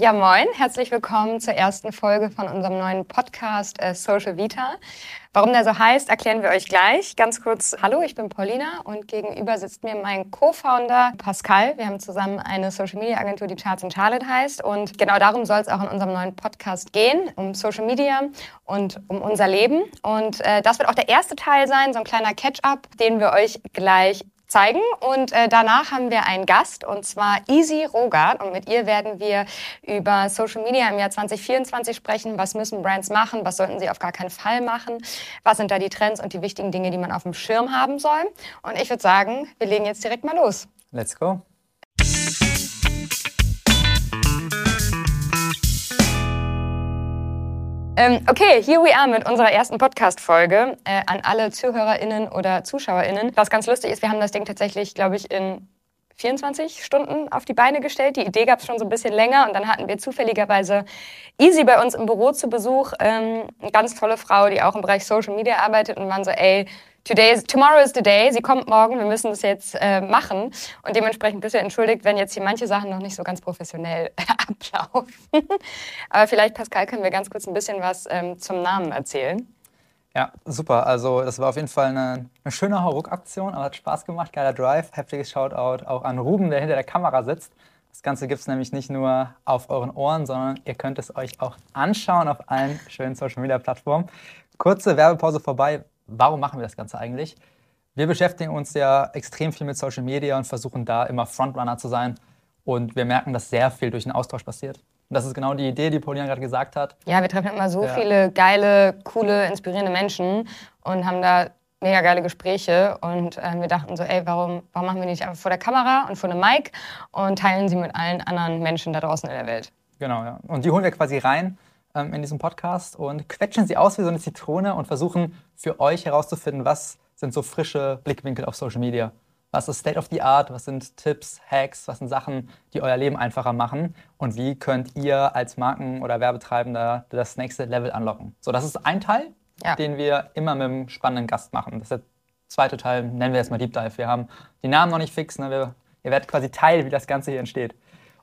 Ja, moin, herzlich willkommen zur ersten Folge von unserem neuen Podcast äh, Social Vita. Warum der so heißt, erklären wir euch gleich. Ganz kurz, hallo, ich bin Paulina und gegenüber sitzt mir mein Co-Founder Pascal. Wir haben zusammen eine Social Media Agentur, die Charts in Charlotte heißt. Und genau darum soll es auch in unserem neuen Podcast gehen, um Social Media und um unser Leben. Und äh, das wird auch der erste Teil sein, so ein kleiner Catch-up, den wir euch gleich zeigen. Und äh, danach haben wir einen Gast, und zwar Easy Rogart. Und mit ihr werden wir über Social Media im Jahr 2024 sprechen. Was müssen Brands machen? Was sollten sie auf gar keinen Fall machen? Was sind da die Trends und die wichtigen Dinge, die man auf dem Schirm haben soll? Und ich würde sagen, wir legen jetzt direkt mal los. Let's go. Ähm, okay, here we are mit unserer ersten Podcast-Folge äh, an alle ZuhörerInnen oder ZuschauerInnen. Was ganz lustig ist, wir haben das Ding tatsächlich, glaube ich, in 24 Stunden auf die Beine gestellt. Die Idee gab es schon so ein bisschen länger und dann hatten wir zufälligerweise Easy bei uns im Büro zu Besuch. Ähm, eine ganz tolle Frau, die auch im Bereich Social Media arbeitet und waren so, ey, Today is, tomorrow is the day. Sie kommt morgen. Wir müssen das jetzt äh, machen. Und dementsprechend bist du entschuldigt, wenn jetzt hier manche Sachen noch nicht so ganz professionell ablaufen. Aber vielleicht, Pascal, können wir ganz kurz ein bisschen was ähm, zum Namen erzählen. Ja, super. Also das war auf jeden Fall eine, eine schöne Hauruck-Aktion, aber hat Spaß gemacht. Geiler Drive. Heftiges Shoutout auch an Ruben, der hinter der Kamera sitzt. Das Ganze gibt es nämlich nicht nur auf euren Ohren, sondern ihr könnt es euch auch anschauen auf allen schönen Social-Media-Plattformen. Kurze Werbepause vorbei warum machen wir das Ganze eigentlich? Wir beschäftigen uns ja extrem viel mit Social Media und versuchen da immer Frontrunner zu sein. Und wir merken, dass sehr viel durch den Austausch passiert. Und das ist genau die Idee, die Paulina gerade gesagt hat. Ja, wir treffen immer so ja. viele geile, coole, inspirierende Menschen und haben da mega geile Gespräche. Und äh, wir dachten so, ey, warum, warum machen wir nicht einfach vor der Kamera und vor einem Mic und teilen sie mit allen anderen Menschen da draußen in der Welt? Genau, ja. Und die holen wir quasi rein ähm, in diesem Podcast und quetschen sie aus wie so eine Zitrone und versuchen für euch herauszufinden, was sind so frische Blickwinkel auf Social Media. Was ist State of the Art? Was sind Tipps, Hacks? Was sind Sachen, die euer Leben einfacher machen? Und wie könnt ihr als Marken- oder Werbetreibender das nächste Level anlocken? So, das ist ein Teil, ja. den wir immer mit einem spannenden Gast machen. Das ist der zweite Teil, nennen wir jetzt mal Deep Dive. Wir haben die Namen noch nicht fix. Ne? Wir, ihr werdet quasi Teil, wie das Ganze hier entsteht.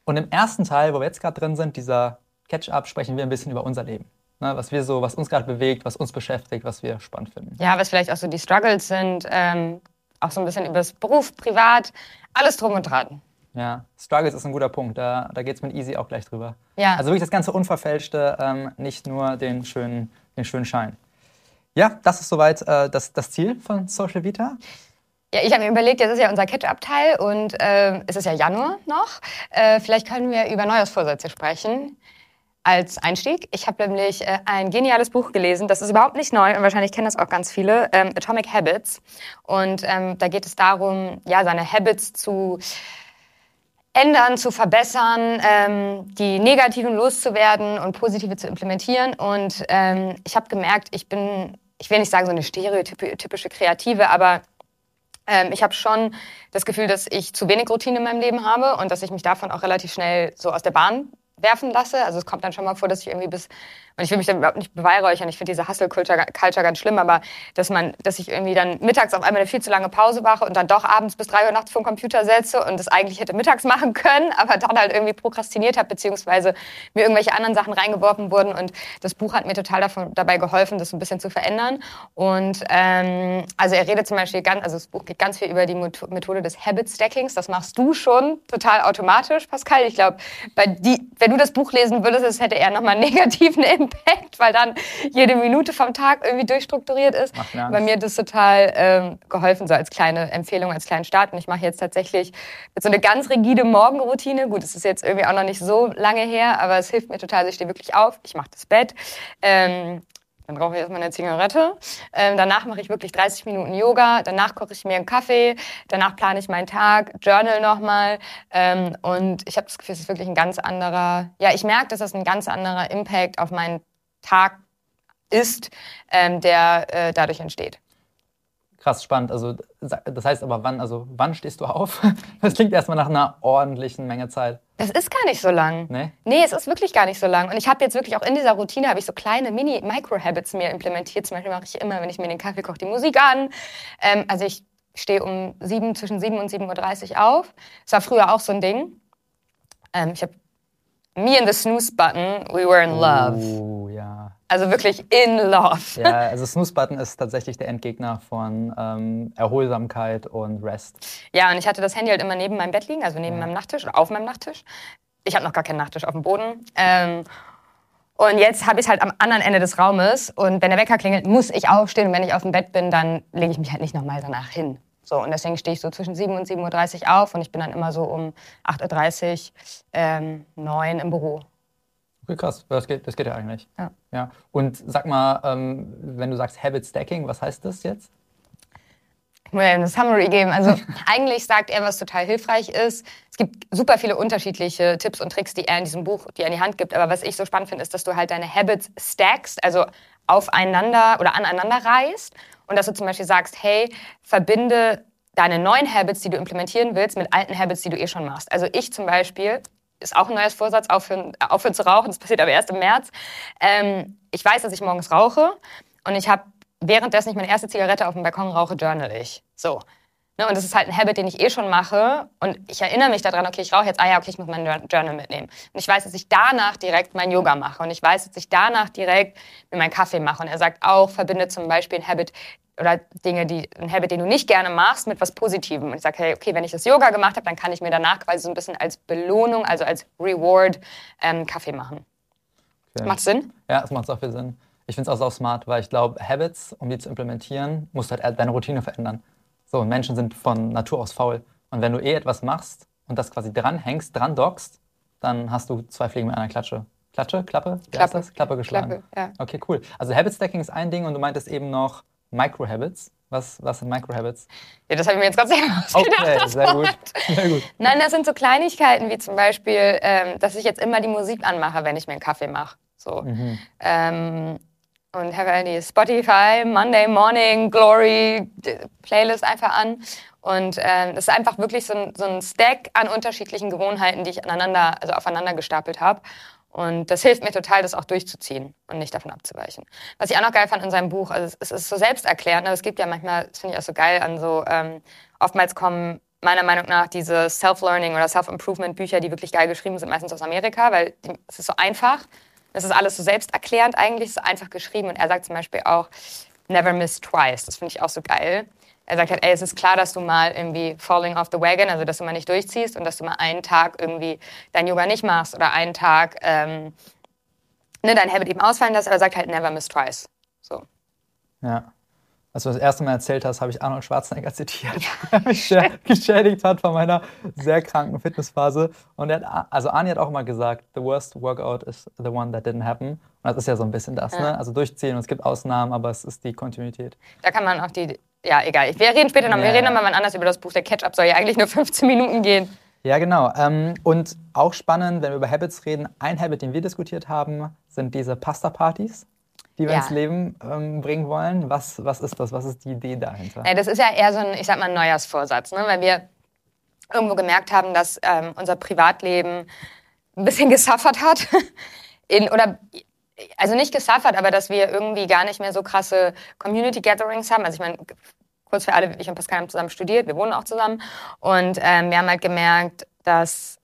Und im ersten Teil, wo wir jetzt gerade drin sind, dieser Catch-up sprechen wir ein bisschen über unser Leben. Ne, was wir so, was uns gerade bewegt, was uns beschäftigt, was wir spannend finden. Ja, was vielleicht auch so die Struggles sind, ähm, auch so ein bisschen über das Beruf, Privat, alles drum und dran. Ja, Struggles ist ein guter Punkt. Da, da geht es mit Easy auch gleich drüber. Ja. Also wirklich das ganze Unverfälschte, ähm, nicht nur den schönen, den schönen Schein. Ja, das ist soweit äh, das, das Ziel von Social Vita. Ja, ich habe mir überlegt, jetzt ist ja unser Catch-up-Teil und äh, es ist ja Januar noch. Äh, vielleicht können wir über Neujahrsvorsätze sprechen als Einstieg. Ich habe nämlich äh, ein geniales Buch gelesen. Das ist überhaupt nicht neu und wahrscheinlich kennen das auch ganz viele. Ähm, Atomic Habits. Und ähm, da geht es darum, ja, seine Habits zu ändern, zu verbessern, ähm, die negativen loszuwerden und positive zu implementieren. Und ähm, ich habe gemerkt, ich bin, ich will nicht sagen so eine stereotypische Kreative, aber ähm, ich habe schon das Gefühl, dass ich zu wenig Routine in meinem Leben habe und dass ich mich davon auch relativ schnell so aus der Bahn werfen lasse. Also es kommt dann schon mal vor, dass ich irgendwie bis und ich will mich dann überhaupt nicht beweihräuchern. Ich finde diese Hustle-Culture ganz schlimm, aber dass man, dass ich irgendwie dann mittags auf einmal eine viel zu lange Pause mache und dann doch abends bis drei Uhr nachts vor den Computer setze und das eigentlich hätte mittags machen können, aber dann halt irgendwie prokrastiniert habe, beziehungsweise mir irgendwelche anderen Sachen reingeworfen wurden. Und das Buch hat mir total davon, dabei geholfen, das ein bisschen zu verändern. Und ähm, also er redet zum Beispiel ganz, also das Buch geht ganz viel über die Methode des Habit Stackings. Das machst du schon total automatisch, Pascal. Ich glaube, wenn du das Buch lesen würdest, das hätte eher nochmal negativen Impact Impact, weil dann jede Minute vom Tag irgendwie durchstrukturiert ist. Bei mir hat das total ähm, geholfen, so als kleine Empfehlung, als kleinen Start. Und ich mache jetzt tatsächlich mit so eine ganz rigide Morgenroutine. Gut, es ist jetzt irgendwie auch noch nicht so lange her, aber es hilft mir total. Also ich stehe wirklich auf, ich mache das Bett. Ähm, dann rauche ich erstmal eine Zigarette. Ähm, danach mache ich wirklich 30 Minuten Yoga. Danach koche ich mir einen Kaffee. Danach plane ich meinen Tag, journal nochmal. Ähm, und ich habe das Gefühl, es ist wirklich ein ganz anderer, ja, ich merke, dass das ein ganz anderer Impact auf meinen Tag ist, ähm, der äh, dadurch entsteht. Krass spannend. Also das heißt aber, wann, also wann stehst du auf? Das klingt erstmal nach einer ordentlichen Menge Zeit. Das ist gar nicht so lang. Nee? Nee, es ist wirklich gar nicht so lang. Und ich habe jetzt wirklich auch in dieser Routine habe ich so kleine Mini-Micro-Habits mir implementiert. Zum Beispiel mache ich immer, wenn ich mir den Kaffee koche, die Musik an. Ähm, also ich stehe um sieben, zwischen 7 und 7.30 Uhr auf. Das war früher auch so ein Ding. Ähm, ich habe me and the snooze button, we were in love. Oh, ja. Also wirklich in love. Ja, also Snooze-Button ist tatsächlich der Endgegner von ähm, Erholsamkeit und Rest. Ja, und ich hatte das Handy halt immer neben meinem Bett liegen, also neben meinem Nachttisch oder auf meinem Nachttisch. Ich habe noch gar keinen Nachttisch auf dem Boden. Ähm, und jetzt habe ich es halt am anderen Ende des Raumes. Und wenn der Wecker klingelt, muss ich aufstehen. Und wenn ich auf dem Bett bin, dann lege ich mich halt nicht nochmal danach hin. So, und deswegen stehe ich so zwischen 7 und 7.30 Uhr auf. Und ich bin dann immer so um 8.30 Uhr, ähm, 9 im Büro. Okay, krass. Das geht, das geht ja eigentlich. Ja. ja. Und sag mal, ähm, wenn du sagst Habit Stacking, was heißt das jetzt? Ich muss ja eine Summary geben. Also eigentlich sagt er, was total hilfreich ist. Es gibt super viele unterschiedliche Tipps und Tricks, die er in diesem Buch dir an die Hand gibt. Aber was ich so spannend finde, ist, dass du halt deine Habits stackst, also aufeinander oder aneinander reißt. Und dass du zum Beispiel sagst, hey, verbinde deine neuen Habits, die du implementieren willst, mit alten Habits, die du eh schon machst. Also ich zum Beispiel ist auch ein neues Vorsatz, aufhören, aufhören zu rauchen. Das passiert aber erst im März. Ähm, ich weiß, dass ich morgens rauche und ich habe währenddessen ich meine erste Zigarette auf dem Balkon rauche, journal ich. So. Ne, und das ist halt ein Habit, den ich eh schon mache. Und ich erinnere mich daran, okay, ich rauche jetzt, ah ja, okay, ich muss mein Journal mitnehmen. Und ich weiß, dass ich danach direkt mein Yoga mache. Und ich weiß, dass ich danach direkt mir meinen Kaffee mache. Und er sagt auch, verbinde zum Beispiel ein Habit oder Dinge, die, ein Habit, den du nicht gerne machst, mit was Positivem. Und ich sage, hey, okay, wenn ich das Yoga gemacht habe, dann kann ich mir danach quasi so ein bisschen als Belohnung, also als Reward, ähm, Kaffee machen. Okay. Macht Sinn? Ja, es macht auch viel Sinn. Ich finde es auch so smart, weil ich glaube, Habits, um die zu implementieren, musst du halt deine Routine verändern. So, Menschen sind von Natur aus faul. Und wenn du eh etwas machst und das quasi dranhängst, dran dockst, dann hast du zwei Fliegen mit einer Klatsche. Klatsche? Klappe? Klappe. das? Klappe geschlagen. Klappe, ja. Okay, cool. Also Habit Stacking ist ein Ding und du meintest eben noch Micro-Habits. Was, was sind Micro-Habits? Ja, das habe ich mir jetzt gerade selber ausgedacht. Okay, sehr gut. Sehr gut. Nein, das sind so Kleinigkeiten wie zum Beispiel, ähm, dass ich jetzt immer die Musik anmache, wenn ich mir einen Kaffee mache. So. Mhm. Ähm, und habe halt die Spotify Monday Morning Glory Playlist einfach an. Und ähm, das ist einfach wirklich so ein, so ein Stack an unterschiedlichen Gewohnheiten, die ich aneinander, also aufeinander gestapelt habe. Und das hilft mir total, das auch durchzuziehen und nicht davon abzuweichen. Was ich auch noch geil fand in seinem Buch, also es ist so selbsterklärend, aber es gibt ja manchmal, das finde ich auch so geil, an so, ähm, oftmals kommen meiner Meinung nach diese Self-Learning oder Self-Improvement-Bücher, die wirklich geil geschrieben sind, meistens aus Amerika, weil es ist so einfach. Es ist alles so selbsterklärend eigentlich, so einfach geschrieben. Und er sagt zum Beispiel auch, never miss twice. Das finde ich auch so geil. Er sagt halt, ey, es ist klar, dass du mal irgendwie falling off the wagon, also dass du mal nicht durchziehst und dass du mal einen Tag irgendwie dein Yoga nicht machst oder einen Tag ähm, ne, dein Habit eben ausfallen lässt, aber er sagt halt, never miss twice. So. Ja. Als du das erste Mal erzählt hast, habe ich Arnold Schwarzenegger zitiert, der mich geschädigt hat von meiner sehr kranken Fitnessphase. Und er hat, also Arnie hat auch immer gesagt, the worst workout is the one that didn't happen. Und das ist ja so ein bisschen das, Ja. ne? Also durchziehen und es gibt Ausnahmen, aber es ist die Kontinuität. Da kann man auch die, ja, egal. Wir reden später noch, Ja, wir reden ja. noch mal wann anders über das Buch. Der Catch-up soll ja eigentlich nur 15 Minuten gehen. Ja, genau. Ähm, und auch spannend, wenn wir über Habits reden, ein Habit, den wir diskutiert haben, sind diese Pasta-Partys, die wir Ja. ins Leben ähm, bringen wollen. Was, was ist das? Was ist die Idee dahinter? Ja, das ist ja eher so ein, ich sag mal, Neujahrsvorsatz, ne? weil wir irgendwo gemerkt haben, dass ähm, unser Privatleben ein bisschen gesuffert hat. In, oder also nicht gesuffert, aber dass wir irgendwie gar nicht mehr so krasse Community Gatherings haben. Also ich meine, kurz für alle, ich und Pascal haben zusammen studiert, wir wohnen auch zusammen. Und ähm, wir haben halt gemerkt, dass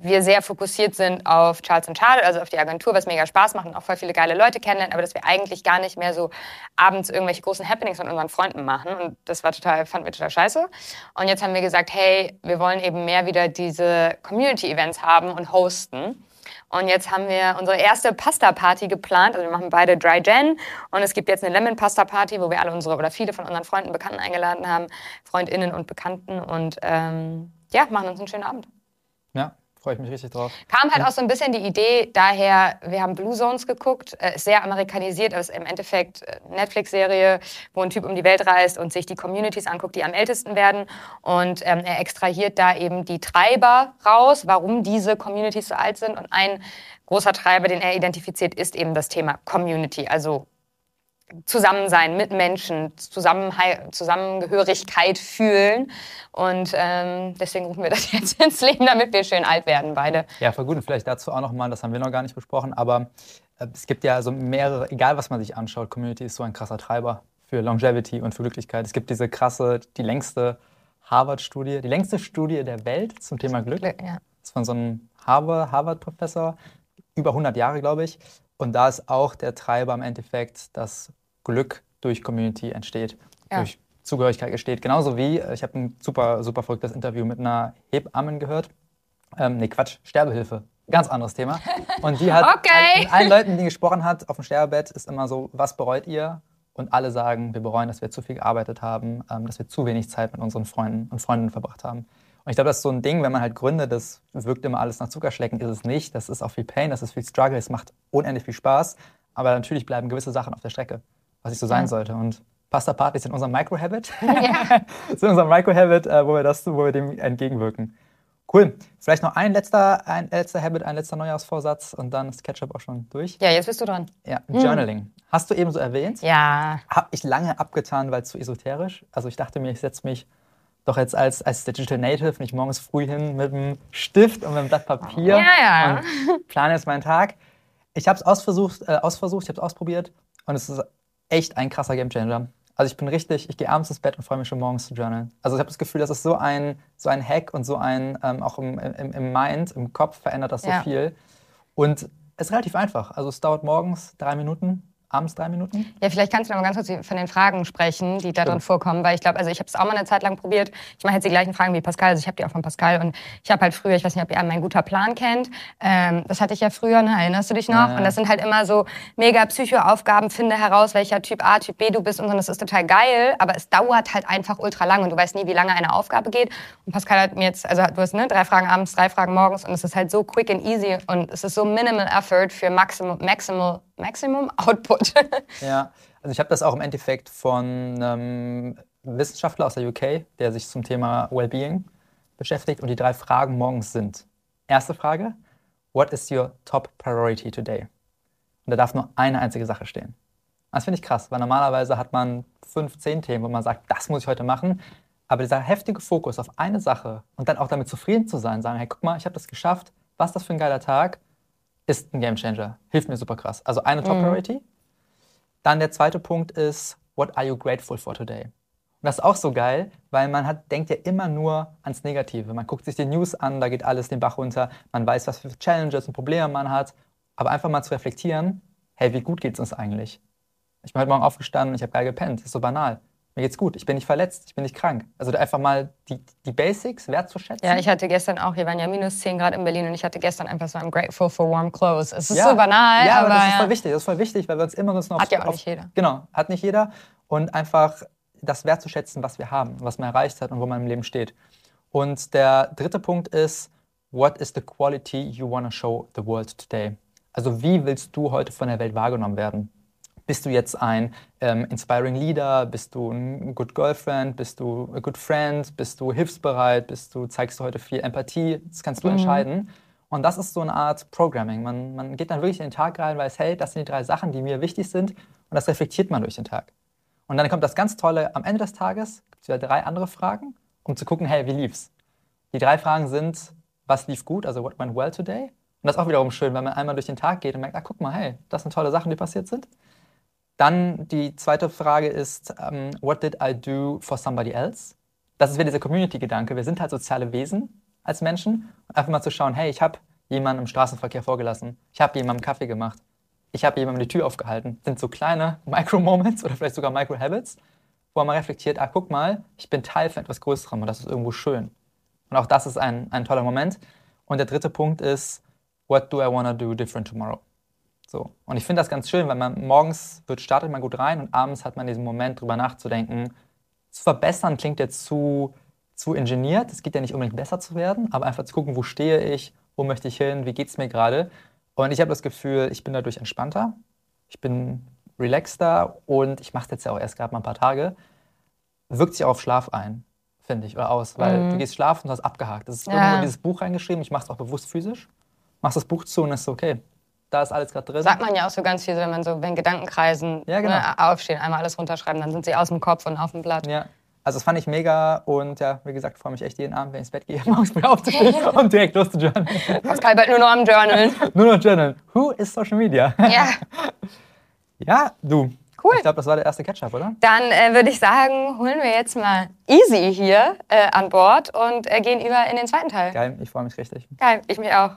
wir sehr fokussiert sind auf Charles Charles, also auf die Agentur, was mega Spaß macht und auch voll viele geile Leute kennenlernen, aber dass wir eigentlich gar nicht mehr so abends irgendwelche großen Happenings mit unseren Freunden machen. Und das war total, fanden wir total scheiße. Und jetzt haben wir gesagt, hey, wir wollen eben mehr wieder diese Community-Events haben und hosten. Und jetzt haben wir unsere erste Pasta-Party geplant. Also wir machen beide Dry Gen. Und es gibt jetzt eine Lemon-Pasta-Party, wo wir alle unsere oder viele von unseren Freunden, Bekannten eingeladen haben. FreundInnen und Bekannten. Und ähm, ja, machen uns einen schönen Abend. Ja, freue ich mich richtig drauf. Kam halt auch so ein bisschen die Idee daher, wir haben Blue Zones geguckt, äh, ist sehr amerikanisiert, aber ist im Endeffekt äh, Netflix-Serie, wo ein Typ um die Welt reist und sich die Communities anguckt, die am ältesten werden. Und ähm, er extrahiert da eben die Treiber raus, warum diese Communities so alt sind. Und ein großer Treiber, den er identifiziert, ist eben das Thema Community, also Zusammensein mit Menschen, Zusammengehörigkeit fühlen. Und ähm, deswegen rufen wir das jetzt ins Leben, damit wir schön alt werden, beide. Ja, voll gut. Und vielleicht dazu auch nochmal, das haben wir noch gar nicht besprochen, aber äh, es gibt ja so mehrere, egal was man sich anschaut, Community ist so ein krasser Treiber für Longevity und für Glücklichkeit. Es gibt diese krasse, die längste Harvard-Studie, die längste Studie der Welt zum Thema Glück. Ja. ist von so einem Harvard- Harvard-Professor, über 100 Jahre, glaube ich. Und da ist auch der Treiber im Endeffekt, dass Glück durch Community entsteht, Ja. durch Zugehörigkeit entsteht. Genauso wie, äh, ich habe ein super, super verrücktes Interview mit einer Hebammen gehört. Ähm, nee, Quatsch, Sterbehilfe. Ganz anderes Thema. Und die hat Okay. mit allen Leuten, die gesprochen hat, auf dem Sterbebett, ist immer so, was bereut ihr? Und alle sagen, wir bereuen, dass wir zu viel gearbeitet haben, ähm, dass wir zu wenig Zeit mit unseren Freunden und Freundinnen verbracht haben. Und ich glaube, das ist so ein Ding, wenn man halt gründet, das wirkt immer alles nach Zuckerschlecken, ist es nicht. Das ist auch viel Pain, das ist viel Struggle, es macht unendlich viel Spaß. Aber natürlich bleiben gewisse Sachen auf der Strecke, was nicht so sein sollte. Und Pasta Partys sind unser Microhabit. sind unser Microhabit, äh, wo wir das, wo wir dem entgegenwirken. Cool. Vielleicht noch ein letzter, ein letzter Habit, ein letzter Neujahrsvorsatz und dann ist Ketchup auch schon durch. Ja, jetzt bist du dran. Ja, Journaling. Hast du eben so erwähnt? Ja. Habe ich lange abgetan, weil es zu esoterisch. Also ich dachte mir, ich setze mich doch jetzt als, als Digital Native nicht morgens früh hin mit einem Stift und mit einem Blatt Papier Ja, ja. und plane jetzt meinen Tag. Ich habe es ausversucht, äh, ausversucht, ich habe es ausprobiert und es ist echt ein krasser Gamechanger. Also ich bin richtig, ich gehe abends ins Bett und freue mich schon morgens zu journalen. Also ich habe das Gefühl, das ist so ein, so ein Hack und so ein, ähm, auch im, im, im Mind, im Kopf verändert das so Ja. viel. Und es ist relativ einfach. Also es dauert morgens drei Minuten, abends drei Minuten. Ja, vielleicht kannst du noch mal ganz kurz von den Fragen sprechen, die da drin vorkommen, weil ich glaube, also ich habe es auch mal eine Zeit lang probiert. Ich mache jetzt die gleichen Fragen wie Pascal, also ich habe die auch von Pascal und ich habe halt früher, ich weiß nicht, ob ihr mein guter Plan kennt, ähm, das hatte ich ja früher, ne? erinnerst du dich noch? Ja, ja. Und das sind halt immer so mega Psychoaufgaben, finde heraus, welcher Typ A, Typ B du bist und so. Und das ist total geil, aber es dauert halt einfach ultra lang und du weißt nie, wie lange eine Aufgabe geht. Und Pascal hat mir jetzt, also du hast ne, drei Fragen abends, drei Fragen morgens und es ist halt so quick and easy und es ist so minimal effort für maximum, maximal, maximum output. Ja, also ich habe das auch im Endeffekt von einem Wissenschaftler aus der UK, der sich zum Thema Wellbeing beschäftigt. Und die drei Fragen morgens sind: Erste Frage, what is your top priority today? Und da darf nur eine einzige Sache stehen. Das finde ich krass, weil normalerweise hat man fünf, zehn Themen, wo man sagt, das muss ich heute machen. Aber dieser heftige Fokus auf eine Sache und dann auch damit zufrieden zu sein, sagen, hey, guck mal, ich habe das geschafft, was das für ein geiler Tag, ist ein Gamechanger. Hilft mir super krass. Also eine Top Priority. Dann der zweite Punkt ist, what are you grateful for today? Und das ist auch so geil, weil man hat, denkt ja immer nur ans Negative. Man guckt sich die News an, da geht alles den Bach runter. Man weiß, was für Challenges und Probleme man hat. Aber einfach mal zu reflektieren, hey, wie gut geht's uns eigentlich? Ich bin heute Morgen aufgestanden, ich habe geil gepennt. Das ist so banal. Mir geht's gut, ich bin nicht verletzt, ich bin nicht krank. Also einfach mal die, die Basics wertzuschätzen. Ja, ich hatte gestern auch, hier waren ja minus 10 Grad in Berlin und ich hatte gestern einfach so, I'm grateful for warm clothes. Es ist Ja. so banal, ja, aber, aber das ist ja. voll wichtig. Das ist voll wichtig, weil wir uns immer noch Hat ja auch auf, nicht jeder. Genau, hat nicht jeder. Und einfach das wertzuschätzen, was wir haben, was man erreicht hat und wo man im Leben steht. Und der dritte Punkt ist, what is the quality you want to show the world today? Also wie willst du heute von der Welt wahrgenommen werden? Bist du jetzt ein ähm, inspiring Leader? Bist du ein good girlfriend? Bist du a good friend? Bist du hilfsbereit? Bist du, zeigst du heute viel Empathie? Das kannst du entscheiden. Und das ist so eine Art Programming. Man, man geht dann wirklich in den Tag rein, weiß, hey, das sind die drei Sachen, die mir wichtig sind. Und das reflektiert man durch den Tag. Und dann kommt das ganz Tolle, am Ende des Tages gibt es wieder drei andere Fragen, um zu gucken, hey, wie lief's? Die drei Fragen sind, was lief gut, also what went well today? Und das ist auch wiederum schön, wenn man einmal durch den Tag geht und merkt, ah, guck mal, hey, das sind tolle Sachen, die passiert sind. Dann die zweite Frage ist, ähm, what did I do for somebody else? Das ist wieder dieser Community-Gedanke. Wir sind halt soziale Wesen als Menschen. Einfach mal zu schauen, hey, ich habe jemanden im Straßenverkehr vorgelassen. Ich habe jemandem Kaffee gemacht. Ich habe jemandem die Tür aufgehalten. Das sind so kleine Micro-Moments oder vielleicht sogar Micro-Habits, wo man reflektiert, ah, guck mal, ich bin Teil von etwas Größerem und das ist irgendwo schön. Und auch das ist ein, ein toller Moment. Und der dritte Punkt ist, what do I want to do different tomorrow? So. Und ich finde das ganz schön, weil man morgens wird, startet man gut rein und abends hat man diesen Moment, drüber nachzudenken. Zu verbessern klingt jetzt zu, zu ingeniert. Es geht ja nicht unbedingt besser zu werden, aber einfach zu gucken, wo stehe ich, wo möchte ich hin, wie geht es mir gerade. Und ich habe das Gefühl, ich bin dadurch entspannter, ich bin relaxter und ich mache es jetzt ja auch erst gerade mal ein paar Tage. Wirkt sich auch auf Schlaf ein, finde ich, oder aus, weil du gehst schlafen und hast abgehakt. Das ist Ja. irgendwo in dieses Buch reingeschrieben, ich mache es auch bewusst physisch. Machst das Buch zu und ist okay, da ist alles gerade drin. Sagt man ja auch so ganz viel, wenn man so, wenn Gedanken kreisen, Ja, genau. ne, aufstehen, einmal alles runterschreiben, dann sind sie aus dem Kopf und auf dem Blatt. Ja. Also das fand ich mega und ja, wie gesagt, freue mich echt jeden Abend, wenn ich ins Bett gehe, morgens früh aufzustehen und direkt loszujournalen. Pascal bald nur noch am Journal. Nur noch journalen. Who is Social Media? ja. Ja, du. Cool. Ich glaube, das war der erste Ketchup, oder? Dann äh, würde ich sagen, holen wir jetzt mal Easy hier äh, an Bord und äh, gehen über in den zweiten Teil. Geil, ich freue mich richtig. Geil, ich mich auch.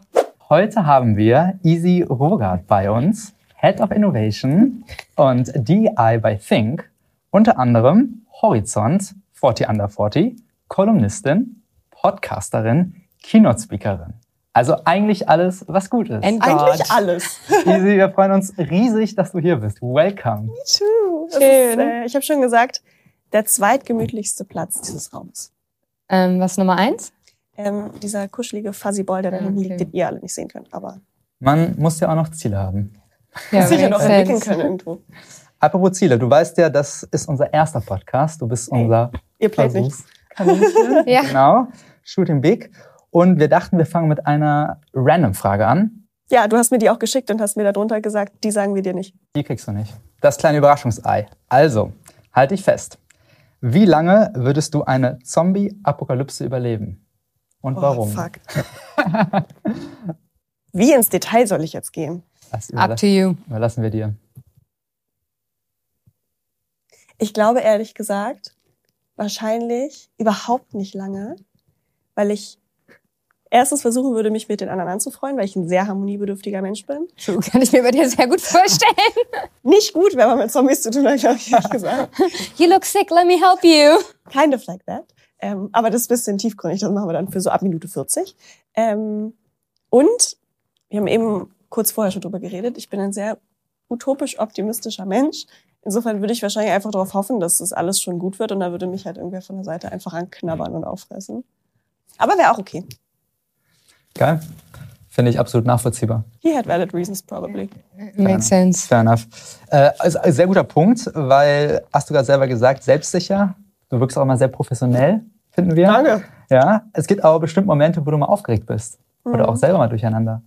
Heute haben wir Easy Rogart bei uns, Head of Innovation und DI by Think, unter anderem Horizont, 40 Under 40, Kolumnistin, Podcasterin, Keynote-Speakerin. Also eigentlich alles, was gut ist. And eigentlich alles. Easy, wir freuen uns riesig, dass du hier bist. Welcome. Me too. Schön. Ist, äh, ich habe schon gesagt, der zweitgemütlichste Platz dieses Raums. Ähm, was Nummer eins? Ähm, dieser kuschelige Fuzzy Ball, der da hinten okay. liegt, den ihr alle nicht sehen könnt. Aber Man muss ja auch noch Ziele haben. Ja, sicher noch entwickeln können irgendwo. Apropos Ziele, du weißt ja, das ist unser erster Podcast. Du bist hey, unser Ihr playt nicht. ja. Genau. Shooting Big. Und wir dachten, wir fangen mit einer Random-Frage an. Ja, du hast mir die auch geschickt und hast mir darunter gesagt, die sagen wir dir nicht. Die kriegst du nicht. Das kleine Überraschungsei. Also, halt dich fest. Wie lange würdest du eine Zombie-Apokalypse überleben? Und oh, warum? Fuck. Wie ins Detail soll ich jetzt gehen? Up to you. Überlassen wir dir. Ich glaube ehrlich gesagt, wahrscheinlich überhaupt nicht lange, weil ich erstens versuchen würde, mich mit den anderen anzufreuen, weil ich ein sehr harmoniebedürftiger Mensch bin. Kann ich mir bei dir sehr gut vorstellen. Nicht gut, wenn man mit Zombies zu tun hat, glaube ich, ehrlich gesagt. You look sick, let me help you. Kind of like that. Ähm, aber das ist ein bisschen tiefgründig, das machen wir dann für so ab Minute 40. Ähm, und wir haben eben kurz vorher schon drüber geredet, ich bin ein sehr utopisch optimistischer Mensch. Insofern würde ich wahrscheinlich einfach darauf hoffen, dass das alles schon gut wird und da würde mich halt irgendwer von der Seite einfach anknabbern und auffressen. Aber wäre auch okay. Geil. Finde ich absolut nachvollziehbar. He had valid reasons, probably. Makes sense. Fair enough. Äh, also sehr guter Punkt, weil, hast du gerade selber gesagt, selbstsicher. Du wirkst auch immer sehr professionell, finden wir. Danke. Ja, es gibt aber bestimmt Momente, wo du mal aufgeregt bist. Mhm. Oder auch selber mal durcheinander.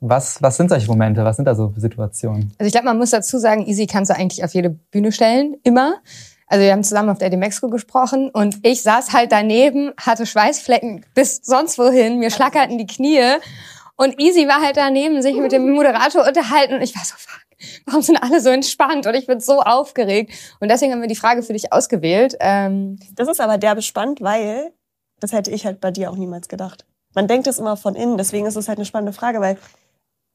Was, was sind solche Momente? Was sind da so Situationen? Also ich glaube, man muss dazu sagen, Easy kannst du eigentlich auf jede Bühne stellen, immer. Also wir haben zusammen auf der Demexco gesprochen und ich saß halt daneben, hatte Schweißflecken bis sonst wohin, mir schlackerten die Knie und Easy war halt daneben, sich mit dem Moderator unterhalten und ich war so, fuck, warum sind alle so entspannt und ich bin so aufgeregt und deswegen haben wir die Frage für dich ausgewählt. Ähm das ist aber derbe spannend, weil das hätte ich halt bei dir auch niemals gedacht. Man denkt es immer von innen, deswegen ist es halt eine spannende Frage, weil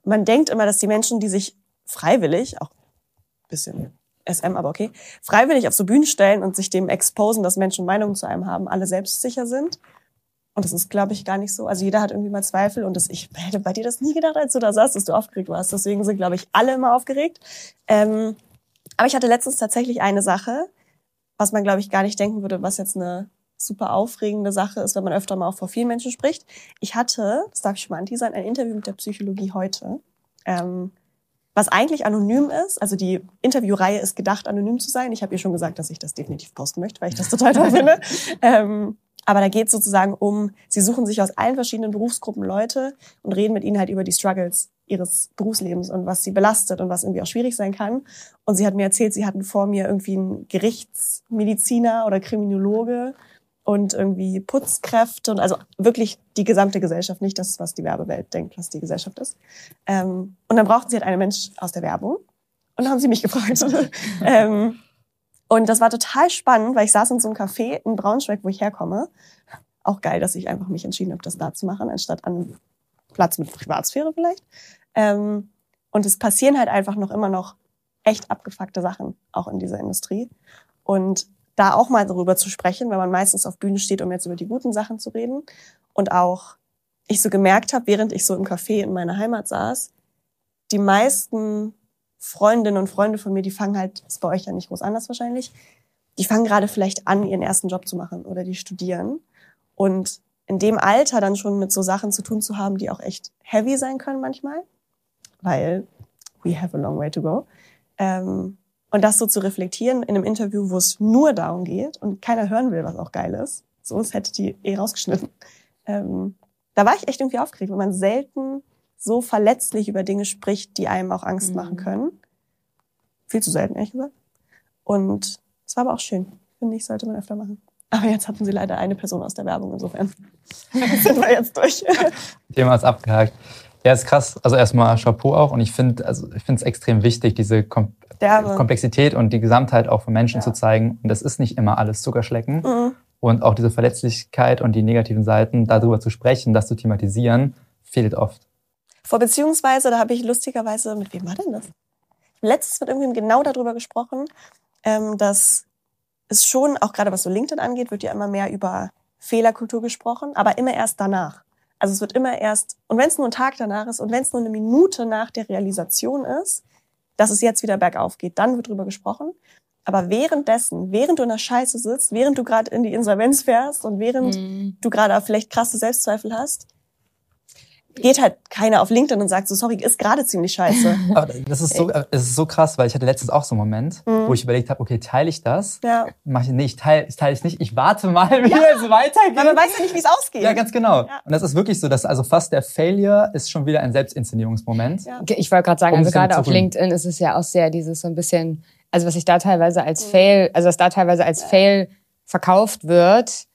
man denkt immer, dass die Menschen, die sich freiwillig, auch bisschen SM, aber okay, freiwillig auf so Bühnen stellen und sich dem exposen, dass Menschen Meinungen zu einem haben, alle selbstsicher sind. Und das ist, glaube ich, gar nicht so. Also jeder hat irgendwie mal Zweifel und das, ich hätte bei dir das nie gedacht, als du da saßt, dass du aufgeregt warst. Deswegen sind, glaube ich, alle immer aufgeregt. Ähm, aber ich hatte letztens tatsächlich eine Sache, was man, glaube ich, gar nicht denken würde, was jetzt eine super aufregende Sache ist, wenn man öfter mal auch vor vielen Menschen spricht. Ich hatte, das darf ich schon mal anteasern, ein Interview mit der Psychologie heute. Ähm, was eigentlich anonym ist. Also die Interviewreihe ist gedacht, anonym zu sein. Ich habe ihr schon gesagt, dass ich das definitiv posten möchte, weil ich das total toll finde. Ähm, aber da geht es sozusagen um, sie suchen sich aus allen verschiedenen Berufsgruppen Leute und reden mit ihnen halt über die Struggles ihres Berufslebens und was sie belastet und was irgendwie auch schwierig sein kann. Und sie hat mir erzählt, sie hatten vor mir irgendwie einen Gerichtsmediziner oder Kriminologe und irgendwie Putzkräfte und also wirklich die gesamte Gesellschaft, nicht das, was die Werbewelt denkt, was die Gesellschaft ist. Ähm, und dann brauchten sie halt einen Mensch aus der Werbung und dann haben sie mich gefragt. ähm, und das war total spannend, weil ich saß in so einem Café in Braunschweig, wo ich herkomme. Auch geil, dass ich einfach mich entschieden habe, das da zu machen, anstatt an Platz mit Privatsphäre vielleicht. Ähm, und es passieren halt einfach noch immer noch echt abgefuckte Sachen, auch in dieser Industrie. Und da auch mal darüber zu sprechen, weil man meistens auf Bühne steht, um jetzt über die guten Sachen zu reden. Und auch ich so gemerkt habe, während ich so im Café in meiner Heimat saß, die meisten Freundinnen und Freunde von mir, die fangen halt, ist bei euch ja nicht groß anders wahrscheinlich, die fangen gerade vielleicht an, ihren ersten Job zu machen oder die studieren. Und in dem Alter dann schon mit so Sachen zu tun zu haben, die auch echt heavy sein können manchmal, weil we have a long way to go. Ähm, und das so zu reflektieren in einem Interview, wo es nur darum geht und keiner hören will, was auch geil ist. So, es hätte die eh rausgeschnitten. Ähm, da war ich echt irgendwie aufgeregt, weil man selten so verletzlich über Dinge spricht, die einem auch Angst mhm. machen können. Viel zu selten, ehrlich gesagt. Und es war aber auch schön. Finde ich, sollte man öfter machen. Aber jetzt hatten sie leider eine Person aus der Werbung, insofern sind wir jetzt durch. Thema ist abgehakt. Ja, ist krass. Also erstmal Chapeau auch. Und ich finde, also ich finde es extrem wichtig, diese Kom Derbe. Komplexität und die Gesamtheit auch von Menschen ja. zu zeigen. Und das ist nicht immer alles Zuckerschlecken. Mhm. Und auch diese Verletzlichkeit und die negativen Seiten, darüber zu sprechen, das zu thematisieren, fehlt oft. Vor beziehungsweise, da habe ich lustigerweise, mit wem war denn das? Letztes mit irgendwem genau darüber gesprochen, ähm, dass es schon, auch gerade was so LinkedIn angeht, wird ja immer mehr über Fehlerkultur gesprochen, aber immer erst danach. Also es wird immer erst, und wenn es nur ein Tag danach ist und wenn es nur eine Minute nach der Realisation ist, dass es jetzt wieder bergauf geht, dann wird drüber gesprochen. Aber währenddessen, während du in der Scheiße sitzt, während du gerade in die Insolvenz fährst und während Mhm. du gerade vielleicht krasse Selbstzweifel hast, geht halt keiner auf LinkedIn und sagt so, sorry, ist gerade ziemlich scheiße. Aber das ist so, äh, es ist so krass, weil ich hatte letztens auch so einen Moment, wo ich überlegt habe, okay, teile ich das? ja. Mach ich, nee, ich teile ich teile es nicht. Ich warte mal, wie es weitergeht. Weil man weiß ja nicht, wie es ausgeht. ja, ganz genau. Ja. Und das ist wirklich so, dass also fast der Failure ist schon wieder ein Selbstinszenierungsmoment. Ja. Ich wollte gerade sagen, Um also gerade auf. LinkedIn ist es ja auch sehr dieses so ein bisschen, also was ich da teilweise als Fail, also was da teilweise als Fail verkauft wird.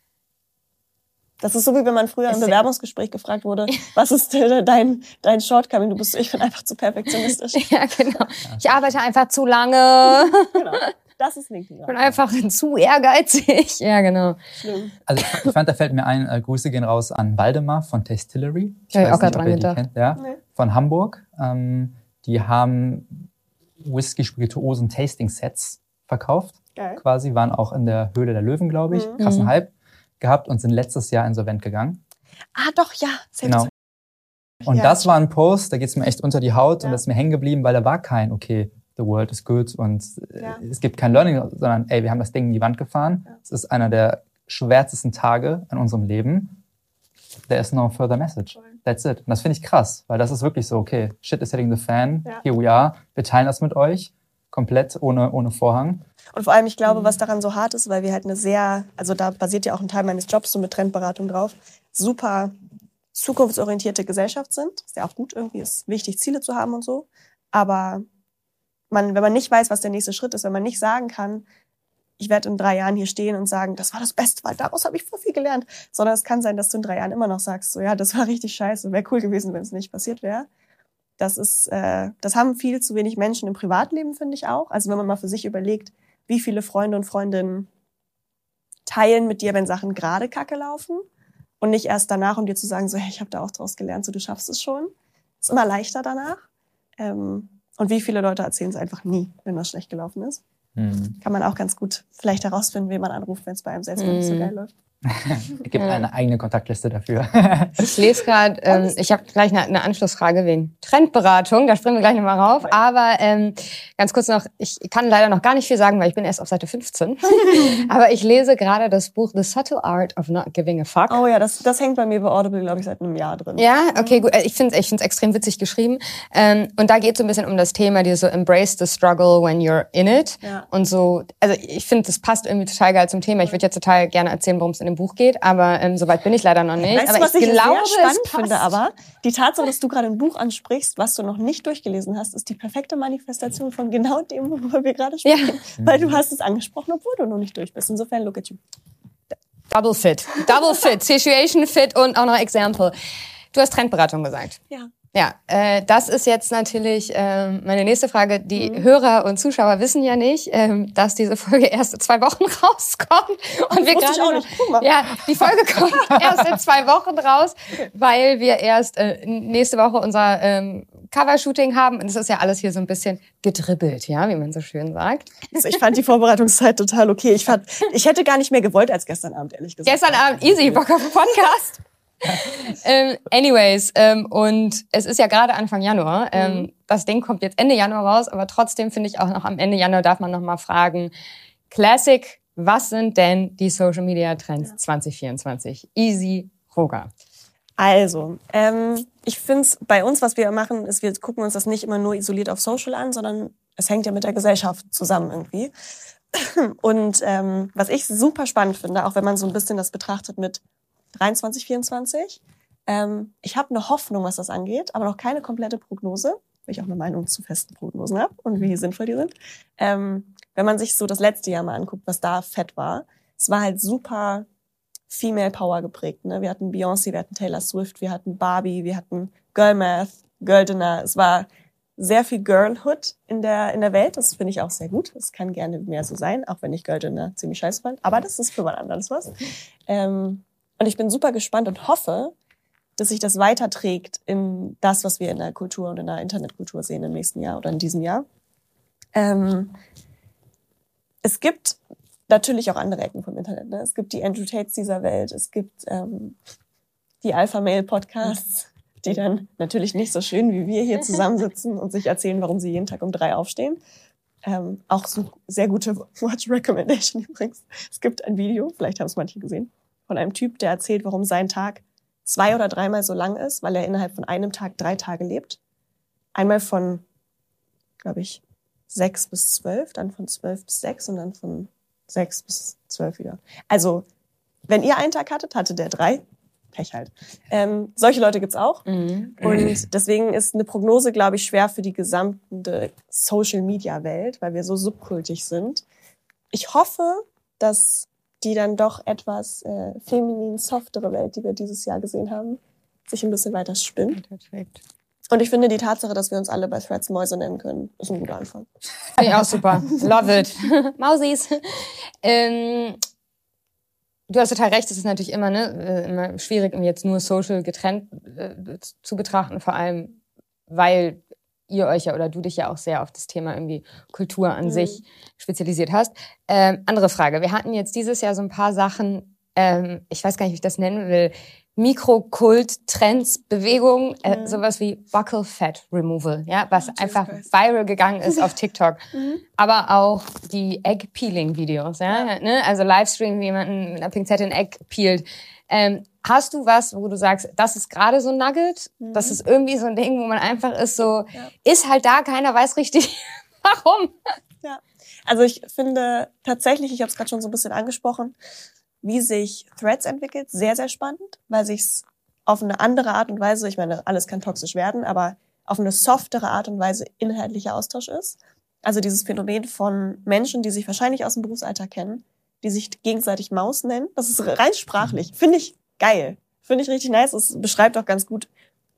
Das ist so, wie wenn man früher im Bewerbungsgespräch gefragt wurde, was ist dein, dein Shortcoming? Du bist, ich bin einfach zu perfektionistisch. Ja, genau. Ich arbeite einfach zu lange. genau. Das ist LinkedIn. Ich bin einfach zu ehrgeizig. Ja, genau. Schlimm. Also ich, fand, da fällt mir ein, äh, Grüße gehen raus an Waldemar von Tastillery. Ich Ja, ich weiß auch ob dran ihr die gedacht. kennt, ja. Nee. Von Hamburg. Ähm, die haben Whisky, Spirituosen, Tasting Sets verkauft. Geil. Quasi waren auch in der Höhle der Löwen, glaube ich. Mhm. Krassen Mhm. Hype gehabt und sind letztes Jahr insolvent gegangen. Ah, doch, ja. Safe Genau. Und Ja. das war ein Post, da geht's mir echt unter die Haut und Ja. das ist mir hängen geblieben, weil da war kein, okay, the world is good und äh, Ja. es gibt kein Learning, sondern ey, wir haben das Ding in die Wand gefahren. Es ist einer der schwärzesten Tage in unserem Leben. There is no further message. That's it. Und das finde ich krass, weil das ist wirklich so, okay, shit is hitting the fan, here we are, wir teilen das mit euch, komplett ohne, ohne Vorhang. Und vor allem, ich glaube, Mhm. was daran so hart ist, weil wir halt eine sehr, also da basiert ja auch ein Teil meines Jobs so mit Trendberatung drauf, super zukunftsorientierte Gesellschaft sind. Ist ja auch gut irgendwie, ist wichtig, Ziele zu haben und so. Aber man, wenn man nicht weiß, was der nächste Schritt ist, wenn man nicht sagen kann, ich werde in drei Jahren hier stehen und sagen, das war das Beste, weil daraus habe ich voll viel gelernt. Sondern es kann sein, dass du in drei Jahren immer noch sagst, so ja, das war richtig scheiße, wäre cool gewesen, wenn es nicht passiert wäre. Das ist, äh, das haben viel zu wenig Menschen im Privatleben, finde ich auch. Also wenn man mal für sich überlegt, wie viele Freunde und Freundinnen teilen mit dir, wenn Sachen gerade kacke laufen und nicht erst danach, um dir zu sagen, so, hey, ich habe da auch draus gelernt, so du schaffst es schon. Ist immer leichter danach. Ähm, und wie viele Leute erzählen es einfach nie, wenn was schlecht gelaufen ist. Kann man auch ganz gut vielleicht herausfinden, wen man anruft, wenn es bei einem selbst mal nicht so Mhm. geil läuft. Es gibt eine eigene Kontaktliste dafür. Ich lese gerade, ähm, ich habe gleich eine, eine Anschlussfrage wegen Trendberatung, da springen wir gleich nochmal rauf. Aber ähm, ganz kurz noch, ich kann leider noch gar nicht viel sagen, weil ich bin erst auf Seite 15. Aber ich lese gerade das Buch The Subtle Art of Not Giving a Fuck. Oh ja, das, das hängt bei mir bei Audible, glaube ich, seit einem Jahr drin. Ja, okay, gut. Ich finde es ich find's extrem witzig geschrieben. Ähm, und da geht es so ein bisschen um das Thema, dieses so Embrace the struggle when you're in it. Ja. Und so, also ich finde, das passt irgendwie total geil zum Thema. Ich würde jetzt total gerne erzählen, worum es in dem Buch geht, aber ähm, soweit bin ich leider noch nicht. Weißt aber was ich ich glaube, sehr spannend finde, aber die Tatsache, dass du gerade ein Buch ansprichst, was du noch nicht durchgelesen hast, ist die perfekte Manifestation von genau dem, worüber wir gerade Ja. sprechen. Weil du hast es angesprochen, obwohl du noch nicht durch bist. Insofern, look at you. Double Fit. Double Fit. Situation Fit und auch noch Example. Du hast Trendberatung gesagt. Ja. Ja, äh, das ist jetzt natürlich ähm, meine nächste Frage. Die Mhm. Hörer und Zuschauer wissen ja nicht, ähm, dass diese Folge erst in zwei Wochen rauskommt. Und wir wusste ich gerade auch nicht. Ja, die Folge kommt erst in zwei Wochen raus, weil wir erst äh, nächste Woche unser ähm, Covershooting haben. Und es ist ja alles hier so ein bisschen gedribbelt, ja, wie man so schön sagt. Also ich fand die Vorbereitungszeit total okay. Ich, fand, ich hätte gar nicht mehr gewollt als gestern Abend, ehrlich gesagt. Gestern Abend easy, Bock auf den Podcast. ähm, anyways, ähm, und es ist ja gerade Anfang Januar. Ähm, Mhm. Das Ding kommt jetzt Ende Januar raus, aber trotzdem finde ich auch noch am Ende Januar darf man noch mal fragen, Classic, was sind denn die Social Media Trends 2024? Easy, Roger. Also, ähm, ich finde es bei uns, was wir machen, ist, wir gucken uns das nicht immer nur isoliert auf Social an, sondern es hängt ja mit der Gesellschaft zusammen irgendwie. Und ähm, was ich super spannend finde, auch wenn man so ein bisschen das betrachtet mit 23, 24, ähm, ich habe eine Hoffnung, was das angeht, aber noch keine komplette Prognose, weil ich auch eine Meinung zu festen Prognosen habe und wie sinnvoll die sind. Ähm, wenn man sich so das letzte Jahr mal anguckt, was da fett war, es war halt super Female Power geprägt. Ne? Wir hatten Beyoncé, wir hatten Taylor Swift, wir hatten Barbie, wir hatten Girl Math, Girl Dinner. Es war sehr viel Girlhood in der, in der Welt. Das finde ich auch sehr gut. Das kann gerne mehr so sein, auch wenn ich Girl Dinner ziemlich scheiße fand. Aber das ist für mal anderes was. Ähm, und ich bin super gespannt und hoffe, dass sich das weiterträgt in das, was wir in der Kultur und in der Internetkultur sehen im nächsten Jahr oder in diesem Jahr. Ähm, es gibt natürlich auch andere Ecken vom Internet. Ne? Es gibt die Andrew Tates dieser Welt, es gibt ähm, die Alpha Male Podcasts, die dann natürlich nicht so schön wie wir hier zusammensitzen und sich erzählen, warum sie jeden Tag um drei aufstehen. Ähm, auch so sehr gute Watch Recommendation übrigens. Es gibt ein Video, vielleicht haben es manche gesehen, von einem Typ, der erzählt, warum sein Tag zwei oder dreimal so lang ist, weil er innerhalb von einem Tag drei Tage lebt. Einmal von, glaube ich, sechs bis zwölf, dann von zwölf bis sechs und dann von sechs bis zwölf wieder. Also, wenn ihr einen Tag hattet, hatte der drei. Pech halt. Ähm, solche Leute gibt's auch. Mhm. Und deswegen ist eine Prognose, glaube ich, schwer für die gesamte Social-Media-Welt, weil wir so subkultig sind. Ich hoffe, dass die dann doch etwas äh, feminin softere Welt, die wir dieses Jahr gesehen haben, sich ein bisschen weiter spinnt. Perfekt. Und ich finde die Tatsache, dass wir uns alle bei Threads Mäuse nennen können, ist ein guter Anfang. Finde ich auch super. Love it. Mausis. Ähm, du hast total recht, es ist natürlich immer, ne, äh, immer schwierig, jetzt nur Social getrennt äh, zu betrachten, vor allem, weil ihr euch ja oder du dich ja auch sehr auf das Thema irgendwie Kultur an Mhm. sich spezialisiert hast. Ähm, andere Frage. Wir hatten jetzt dieses Jahr so ein paar Sachen, ähm, ich weiß gar nicht, wie ich das nennen will, Mikrokult, Trends, Bewegungen, äh, Mhm. sowas wie Buckle Fat Removal, ja, was Jesus einfach Christ. viral gegangen ist auf TikTok. Mhm. Aber auch die Egg-Peeling-Videos, ja, ne? also Livestream, wie jemanden mit einer Pinzette ein Egg peelt. Ähm, hast du was, wo du sagst, das ist gerade so ein Nugget, das ist irgendwie so ein Ding, wo man einfach ist so, Mhm. Ja. ist halt da, keiner weiß richtig, warum. Ja. Also ich finde tatsächlich, ich habe es gerade schon so ein bisschen angesprochen, wie sich Threads entwickelt, sehr, sehr spannend, weil sich's auf eine andere Art und Weise, ich meine, alles kann toxisch werden, aber auf eine softere Art und Weise inhaltlicher Austausch ist. Also dieses Phänomen von Menschen, die sich wahrscheinlich aus dem Berufsalltag kennen, die sich gegenseitig Maus nennen. Das ist rein sprachlich. Finde ich geil. Finde ich richtig nice. Es beschreibt auch ganz gut,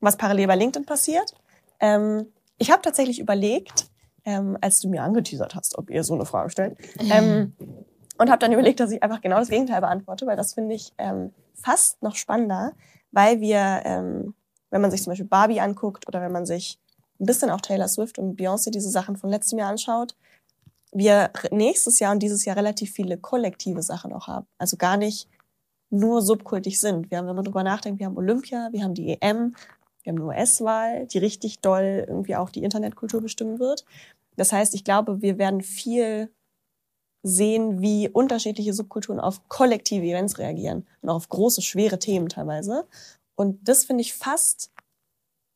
was parallel bei LinkedIn passiert. Ähm, ich habe tatsächlich überlegt, ähm, als du mir angeteasert hast, ob ihr so eine Frage stellt, ähm, und habe dann überlegt, dass ich einfach genau das Gegenteil beantworte, weil das finde ich ähm, fast noch spannender, weil wir, ähm, wenn man sich zum Beispiel Barbie anguckt oder wenn man sich ein bisschen auch Taylor Swift und Beyoncé diese Sachen von letztem Jahr anschaut, wir nächstes Jahr und dieses Jahr relativ viele kollektive Sachen auch haben. Also gar nicht nur subkultig sind. Wir haben, wenn man drüber nachdenkt, wir haben Olympia, wir haben die EM, wir haben eine US-Wahl, die richtig doll irgendwie auch die Internetkultur bestimmen wird. Das heißt, ich glaube, wir werden viel sehen, wie unterschiedliche Subkulturen auf kollektive Events reagieren und auch auf große, schwere Themen teilweise. Und das finde ich fast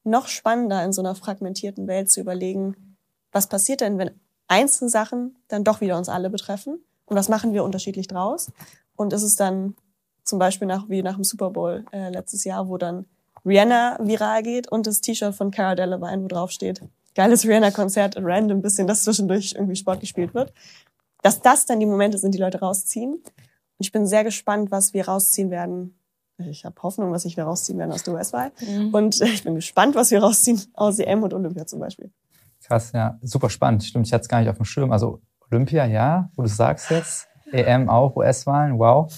noch spannender in so einer fragmentierten Welt zu überlegen, was passiert denn, wenn einzelne Sachen dann doch wieder uns alle betreffen und was machen wir unterschiedlich draus? Und ist es dann zum Beispiel nach, wie nach dem Super Bowl äh, letztes Jahr, wo dann Rihanna viral geht und das T-Shirt von Cara Delevingne, wo drauf steht, geiles Rihanna-Konzert, random bisschen, das zwischendurch irgendwie Sport gespielt wird. Dass das dann die Momente sind, die Leute rausziehen. Und ich bin sehr gespannt, was wir rausziehen werden. Ich habe Hoffnung, was ich wir rausziehen werden aus der US-Wahl. Und äh, ich bin gespannt, was wir rausziehen aus EM und Olympia zum Beispiel. Krass, ja, super spannend. Stimmt, ich hatte es gar nicht auf dem Schirm. Also Olympia, ja, wo du sagst jetzt, EM auch, US-Wahlen, wow.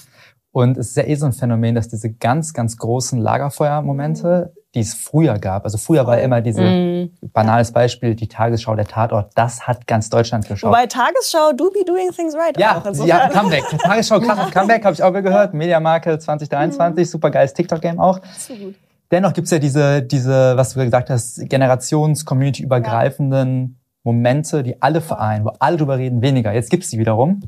Und es ist ja eh so ein Phänomen, dass diese ganz, ganz großen Lagerfeuermomente, die es früher gab, also früher war immer diese, Mhm. banales Beispiel, die Tagesschau, der Tatort, das hat ganz Deutschland geschaut. Wobei Tagesschau, do be doing things right. Ja, auch. Also ja, Insofern- Comeback. Tagesschau, krasses Comeback, habe ich auch wieder gehört. Mediamarke 2023, super geiles TikTok-Game auch. So gut. Dennoch gibt's ja diese, diese, was du gesagt hast, generations-community-übergreifenden Momente, die alle vereinen, wo alle drüber reden, weniger. Jetzt gibt's die wiederum.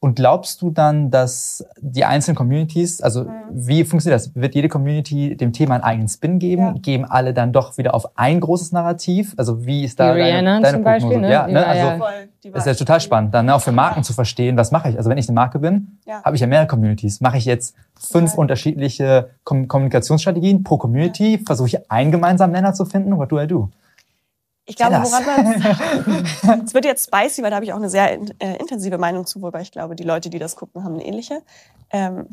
Und glaubst du dann, dass die einzelnen Communities, also Mhm. wie funktioniert das? Wird jede Community dem Thema einen eigenen Spin geben? Ja. Geben alle dann doch wieder auf ein großes Narrativ? Also wie ist da Wie deine, Rihanna deine zum Prognose? Beispiel, ne? Ja, Die ne? Also ja- die ist ja total spannend, dann ne, auch für Marken zu verstehen, was mache ich. Also wenn ich eine Marke bin, Ja. habe ich ja mehrere Communities. Mache ich jetzt fünf Total. unterschiedliche Kom Kommunikationsstrategien pro Community, versuche ich einen gemeinsamen Nenner zu finden. What do I do? Ich glaube, woran man. es wird jetzt spicy, weil da habe ich auch eine sehr äh, intensive Meinung zu, wobei ich glaube, die Leute, die das gucken, haben eine ähnliche. Ähm,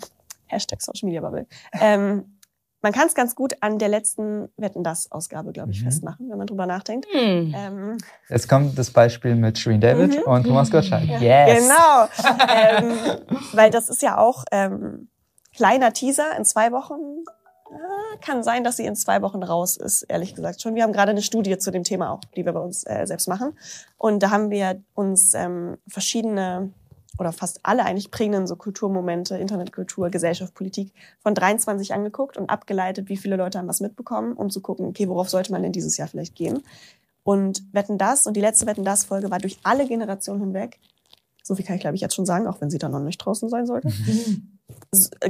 Hashtag Social Media Bubble. Ähm, man kann es ganz gut an der letzten Wetten das Ausgabe, glaube ich, Mhm. festmachen, wenn man drüber nachdenkt. Hm. Ähm, Jetzt kommt das Beispiel mit Shireen David Mhm. und Thomas Gottschalk. Ja, Yes. Genau. ähm, weil das ist ja auch ähm, kleiner Teaser. In zwei Wochen kann sein, dass sie in zwei Wochen raus ist, ehrlich gesagt schon. Wir haben gerade eine Studie zu dem Thema auch, die wir bei uns äh, selbst machen. Und da haben wir uns ähm, verschiedene oder fast alle eigentlich prägenden so Kulturmomente, Internetkultur, Gesellschaft, Politik von 23 angeguckt und abgeleitet, wie viele Leute haben was mitbekommen, um zu gucken, okay, worauf sollte man denn dieses Jahr vielleicht gehen. Und Wetten das und die letzte Wetten das Folge war durch alle Generationen hinweg, so viel kann ich glaube ich jetzt schon sagen, auch wenn sie da noch nicht draußen sein sollte.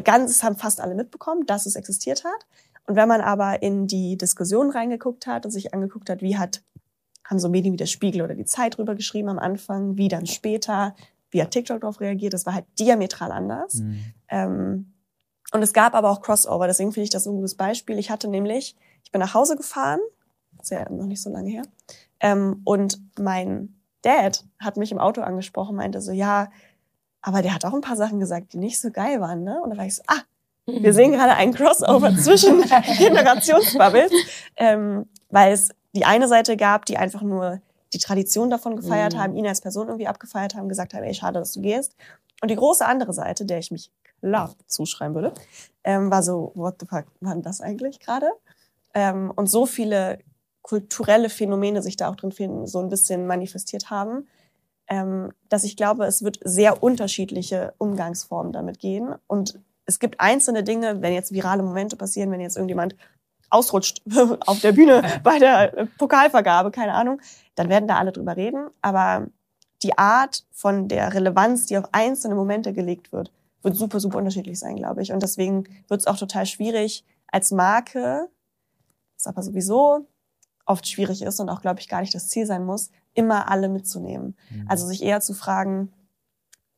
Ganz haben fast alle mitbekommen, dass es existiert hat. Und wenn man aber in die Diskussion reingeguckt hat und sich angeguckt hat, wie hat haben so Medien wie der Spiegel oder die Zeit drüber geschrieben am Anfang, wie dann später, wie hat TikTok darauf reagiert, das war halt diametral anders. Mhm. Ähm, und es gab aber auch Crossover, deswegen finde ich das ein gutes Beispiel. Ich hatte nämlich, ich bin nach Hause gefahren, ist ja noch nicht so lange her, ähm, und mein Dad hat mich im Auto angesprochen, meinte so, ja, aber der hat auch ein paar Sachen gesagt, die nicht so geil waren, ne? Und da war ich so, ah, wir sehen gerade einen Crossover zwischen Generationsbubbles, ähm, weil es die eine Seite gab, die einfach nur die Tradition davon gefeiert mhm. haben, ihn als Person irgendwie abgefeiert haben, gesagt haben, ey, schade, dass du gehst. Und die große andere Seite, der ich mich klar zuschreiben würde, ähm, war so, what the fuck, war das eigentlich gerade? Ähm, und so viele kulturelle Phänomene sich da auch drin finden, so ein bisschen manifestiert haben, ähm, dass ich glaube, es wird sehr unterschiedliche Umgangsformen damit gehen. Und es gibt einzelne Dinge, wenn jetzt virale Momente passieren, wenn jetzt irgendjemand ausrutscht auf der Bühne bei der Pokalvergabe, keine Ahnung, dann werden da alle drüber reden. Aber die Art von der Relevanz, die auf einzelne Momente gelegt wird, wird super, super unterschiedlich sein, glaube ich. Und deswegen wird es auch total schwierig als Marke, ist aber sowieso oft schwierig ist und auch, glaube ich, gar nicht das Ziel sein muss, immer alle mitzunehmen. Mhm. Also sich eher zu fragen,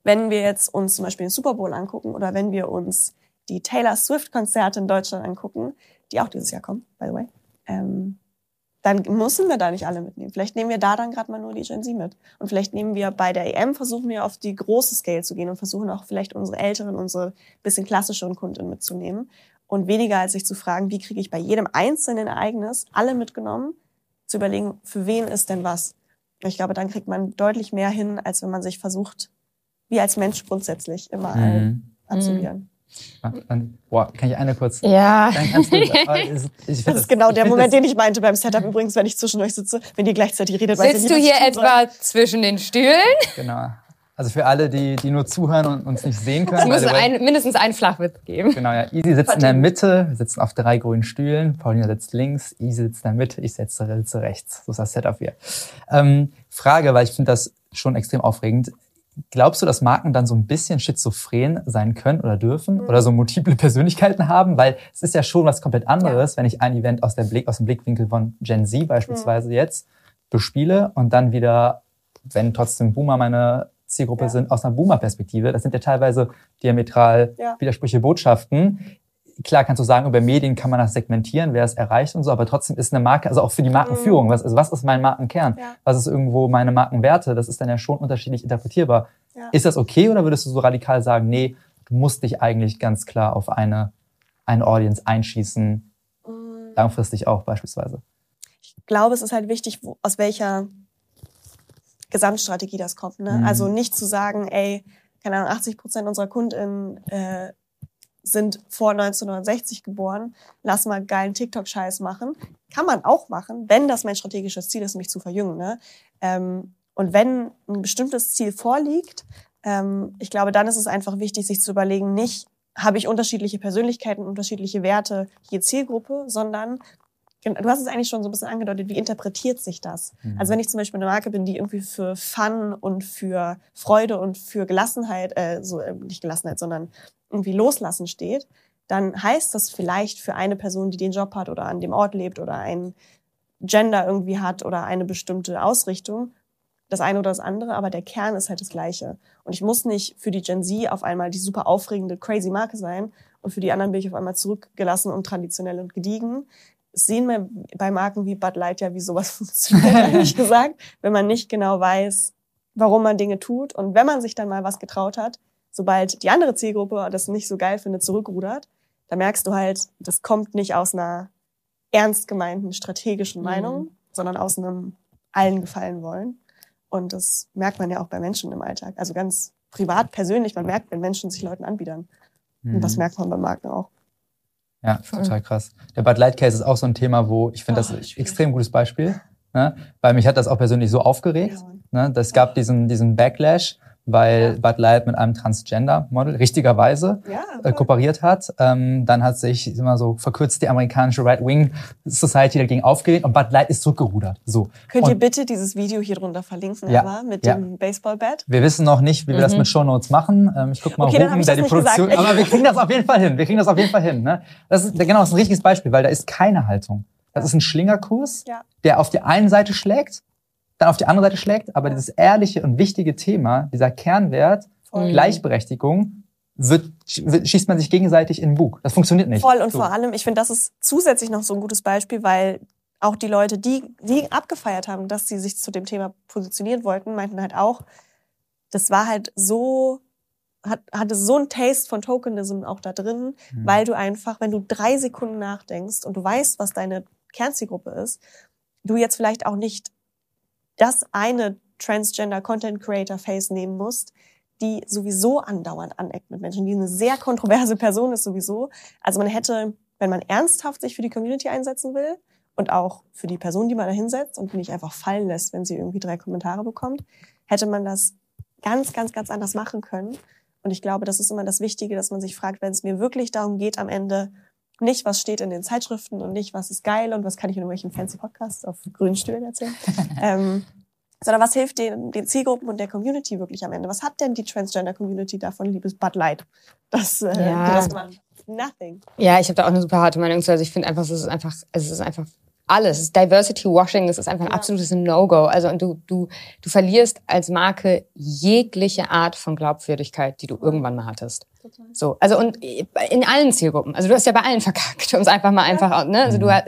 wenn wir jetzt uns zum Beispiel den Super Bowl angucken oder wenn wir uns die Taylor Swift-Konzerte in Deutschland angucken, die auch dieses Jahr kommen, by the way, ähm, dann müssen wir da nicht alle mitnehmen. Vielleicht nehmen wir da dann gerade mal nur die Gen Z mit. Und vielleicht nehmen wir bei der EM, versuchen wir auf die große Scale zu gehen und versuchen auch vielleicht unsere älteren, unsere bisschen klassischeren Kunden mitzunehmen. Und weniger als sich zu fragen, wie kriege ich bei jedem einzelnen Ereignis alle mitgenommen, zu überlegen, für wen ist denn was. Ich glaube, dann kriegt man deutlich mehr hin, als wenn man sich versucht, wie als Mensch grundsätzlich immer mhm. abzuwehren. Boah, kann ich eine kurz? Ja. Ganz kurz, das, das ist genau der Moment, den ich meinte beim Setup übrigens, wenn ich zwischen euch sitze, wenn ihr gleichzeitig redet. Sitzt weiß du hier etwa soll. zwischen den Stühlen? Genau. Also für alle, die, die nur zuhören und uns nicht sehen können. Es muss ein, mindestens einen Flachwitz geben. Genau, ja. Easy sitzt in der Mitte, wir sitzen auf drei grünen Stühlen. Paulina sitzt links, Easy sitzt in der Mitte, ich sitze, sitze rechts. So ist das Setup hier. Ähm, Frage, weil ich finde das schon extrem aufregend. Glaubst du, dass Marken dann so ein bisschen schizophren sein können oder dürfen mhm. oder so multiple Persönlichkeiten haben? Weil es ist ja schon was komplett anderes, ja. wenn ich ein Event aus, Blick, aus dem Blickwinkel von Gen Z beispielsweise mhm. jetzt bespiele und dann wieder, wenn trotzdem Boomer meine Zielgruppe ja. sind, aus einer Boomer-Perspektive. Das sind ja teilweise diametral ja. widersprüchliche Botschaften klar kannst du sagen, über Medien kann man das segmentieren, wer es erreicht und so, aber trotzdem ist eine Marke, also auch für die Markenführung, mhm. was, also was ist mein Markenkern? Ja. Was ist irgendwo meine Markenwerte? Das ist dann ja schon unterschiedlich interpretierbar. Ist das okay oder würdest du so radikal sagen, nee, du musst dich eigentlich ganz klar auf eine, eine Audience einschießen, mhm. langfristig auch beispielsweise? Ich glaube, es ist halt wichtig, wo, aus welcher Gesamtstrategie das kommt. Ne? Mhm. Also nicht zu sagen, ey, keine Ahnung, 80 Prozent unserer KundInnen äh, sind vor 1960 geboren, lass mal geilen TikTok-Scheiß machen. Kann man auch machen, wenn das mein strategisches Ziel ist, mich zu verjüngen. Ne? Ähm, und wenn ein bestimmtes Ziel vorliegt, ähm, ich glaube, dann ist es einfach wichtig, sich zu überlegen, nicht habe ich unterschiedliche Persönlichkeiten, unterschiedliche Werte je Zielgruppe, sondern du hast es eigentlich schon so ein bisschen angedeutet, wie interpretiert sich das? Mhm. Also wenn ich zum Beispiel eine Marke bin, die irgendwie für Fun und für Freude und für Gelassenheit, äh, so äh, nicht Gelassenheit, sondern irgendwie loslassen steht, dann heißt das vielleicht für eine Person, die den Job hat oder an dem Ort lebt oder ein Gender irgendwie hat oder eine bestimmte Ausrichtung, das eine oder das andere, aber der Kern ist halt das gleiche. Und ich muss nicht für die Gen Z auf einmal die super aufregende, crazy Marke sein und für die anderen bin ich auf einmal zurückgelassen und traditionell und gediegen. Sehen wir bei Marken wie Bud Light ja, wie sowas funktioniert, ehrlich gesagt, wenn man nicht genau weiß, warum man Dinge tut. Und wenn man sich dann mal was getraut hat, sobald die andere Zielgruppe das nicht so geil findet, zurückrudert, da merkst du halt, das kommt nicht aus einer ernst gemeinten strategischen. Meinung, mhm. sondern aus einem allen gefallen wollen. Und das merkt man ja auch bei Menschen im Alltag. Also ganz privat, persönlich, man merkt, wenn Menschen sich Leuten anbiedern. Mhm. Und das mhm. merkt man bei Marken auch. Ja, total krass. Der Bud Light Case ist auch so ein Thema, wo ich finde, Oh, das ist ein extrem gutes Beispiel. Ne? Weil mich hat das auch persönlich so aufgeregt. Ja. Ne? Das gab diesen, diesen Backlash, weil Ja. Bud Light mit einem Transgender-Model richtigerweise Ja, äh, voll. kooperiert hat. Ähm, dann hat sich immer so verkürzt die amerikanische Right-Wing Society dagegen aufgelehnt und Bud Light ist zurückgerudert. So. Könnt und ihr bitte dieses Video hier drunter verlinken, Ja, Eva, mit ja. dem Baseballbat? Wir wissen noch nicht, wie wir das Mhm. mit Shownotes machen. Ähm, ich guck mal, Okay, Ruben, der das die Produktion. gesagt. Aber wir kriegen das auf jeden Fall hin. Wir kriegen das auf jeden Fall hin. Ne? Das ist genau das ist ein richtiges Beispiel, weil da ist keine Haltung. Das ist ein Schlingerkurs, Ja. der auf die eine Seite schlägt, dann auf die andere Seite schlägt, aber dieses ehrliche und wichtige Thema, dieser Kernwert, Voll. Gleichberechtigung, wird, wird, schießt man sich gegenseitig in den Bug. Das funktioniert nicht. Voll und So. vor allem, ich finde, das ist zusätzlich noch so ein gutes Beispiel, weil auch die Leute, die, die abgefeiert haben, dass sie sich zu dem Thema positionieren wollten, meinten halt auch, das war halt so, hat, hatte so ein Taste von Tokenism auch da drin, Mhm. weil du einfach, wenn du drei Sekunden nachdenkst und du weißt, was deine Kernzielgruppe ist, du jetzt vielleicht auch nicht das eine Transgender Content Creator Face nehmen musst, die sowieso andauernd aneckt mit Menschen, die eine sehr kontroverse Person ist sowieso. Also man hätte, wenn man ernsthaft sich für die Community einsetzen will und auch für die Person, die man da hinsetzt und nicht einfach fallen lässt, wenn sie irgendwie drei Kommentare bekommt, hätte man das ganz, ganz, ganz anders machen können. Und ich glaube, das ist immer das Wichtige, dass man sich fragt, wenn es mir wirklich darum geht, am Ende nicht, was steht in den Zeitschriften und nicht, was ist geil und was kann ich in irgendwelchen fancy Podcasts auf grünen Stühlen erzählen, ähm, sondern was hilft den, den Zielgruppen und der Community wirklich am Ende? Was hat denn die Transgender-Community davon, liebes Bud Light, dass äh, Ja. das machen? Nothing. Ja, ich habe da auch eine super harte Meinung zu. Also ich finde einfach, es ist einfach, es ist einfach alles. Es ist Diversity Washing, das ist einfach ein Ja. absolutes No-Go. Also und du, du, du verlierst als Marke jegliche Art von Glaubwürdigkeit, die du irgendwann mal hattest. So, also und in allen Zielgruppen. Also du hast ja bei allen verkackt, um es einfach mal einfach, ne? Also du hast,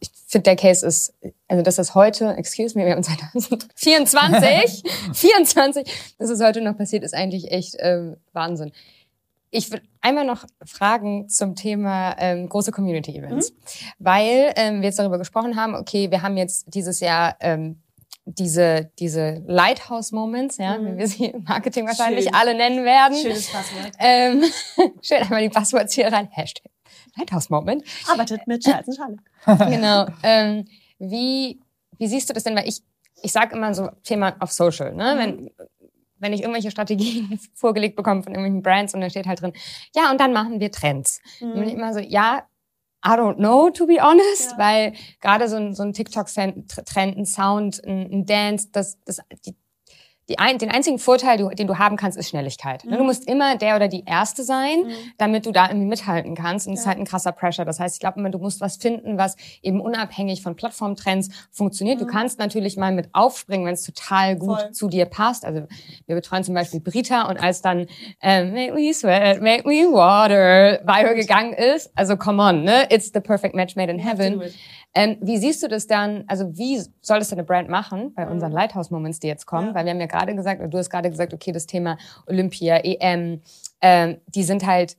ich finde der Case ist, also dass das heute, excuse me, wir haben 2024, 24, dass es heute noch passiert, ist eigentlich echt äh, Wahnsinn. Ich würde einmal noch fragen zum Thema ähm, große Community-Events, weil ähm, wir jetzt darüber gesprochen haben, okay, wir haben jetzt dieses Jahr ähm, diese, diese Lighthouse-Moments, ja, Mhm. wie wir sie im Marketing wahrscheinlich Schön. alle nennen werden. Schönes Passwort. Ähm, schön einmal die Passwords hier rein. Hashtag Lighthouse-Moment. Arbeitet mit Charles und Charlotte. Genau. Ähm, wie, wie siehst du das denn? Weil ich, ich sage immer so Thema auf Social, ne? Wenn, wenn ich irgendwelche Strategien vorgelegt bekomme von irgendwelchen Brands und da steht halt drin, ja, und dann machen wir Trends. Dann bin ich immer so, ja, I don't know, to be honest, Ja. weil gerade so ein, so ein TikTok-Trend, ein Sound, ein, Dance, das, das, die ein, den einzigen Vorteil, du, den du haben kannst, ist Schnelligkeit. Ne, Du Mhm. musst immer der oder die Erste sein, Mhm. damit du da irgendwie mithalten kannst. Und es ist Ja. halt ein krasser Pressure. Das heißt, ich glaube immer, du musst was finden, was eben unabhängig von Plattformtrends funktioniert. Du Mhm. kannst natürlich mal mit aufspringen, wenn es total gut Voll. zu dir passt. Also wir betreuen zum Beispiel Brita und als dann ähm, Make Me Sweat, Make Me Water viral gegangen ist, also come on, ne? It's the perfect match made in heaven. Ähm, wie siehst du das dann, also wie soll das denn eine Brand machen bei unseren Mhm. Lighthouse-Moments, die jetzt kommen? Ja. Weil wir haben ja gerade gesagt, oder du hast gerade gesagt, okay, das Thema Olympia, EM, ähm, die sind halt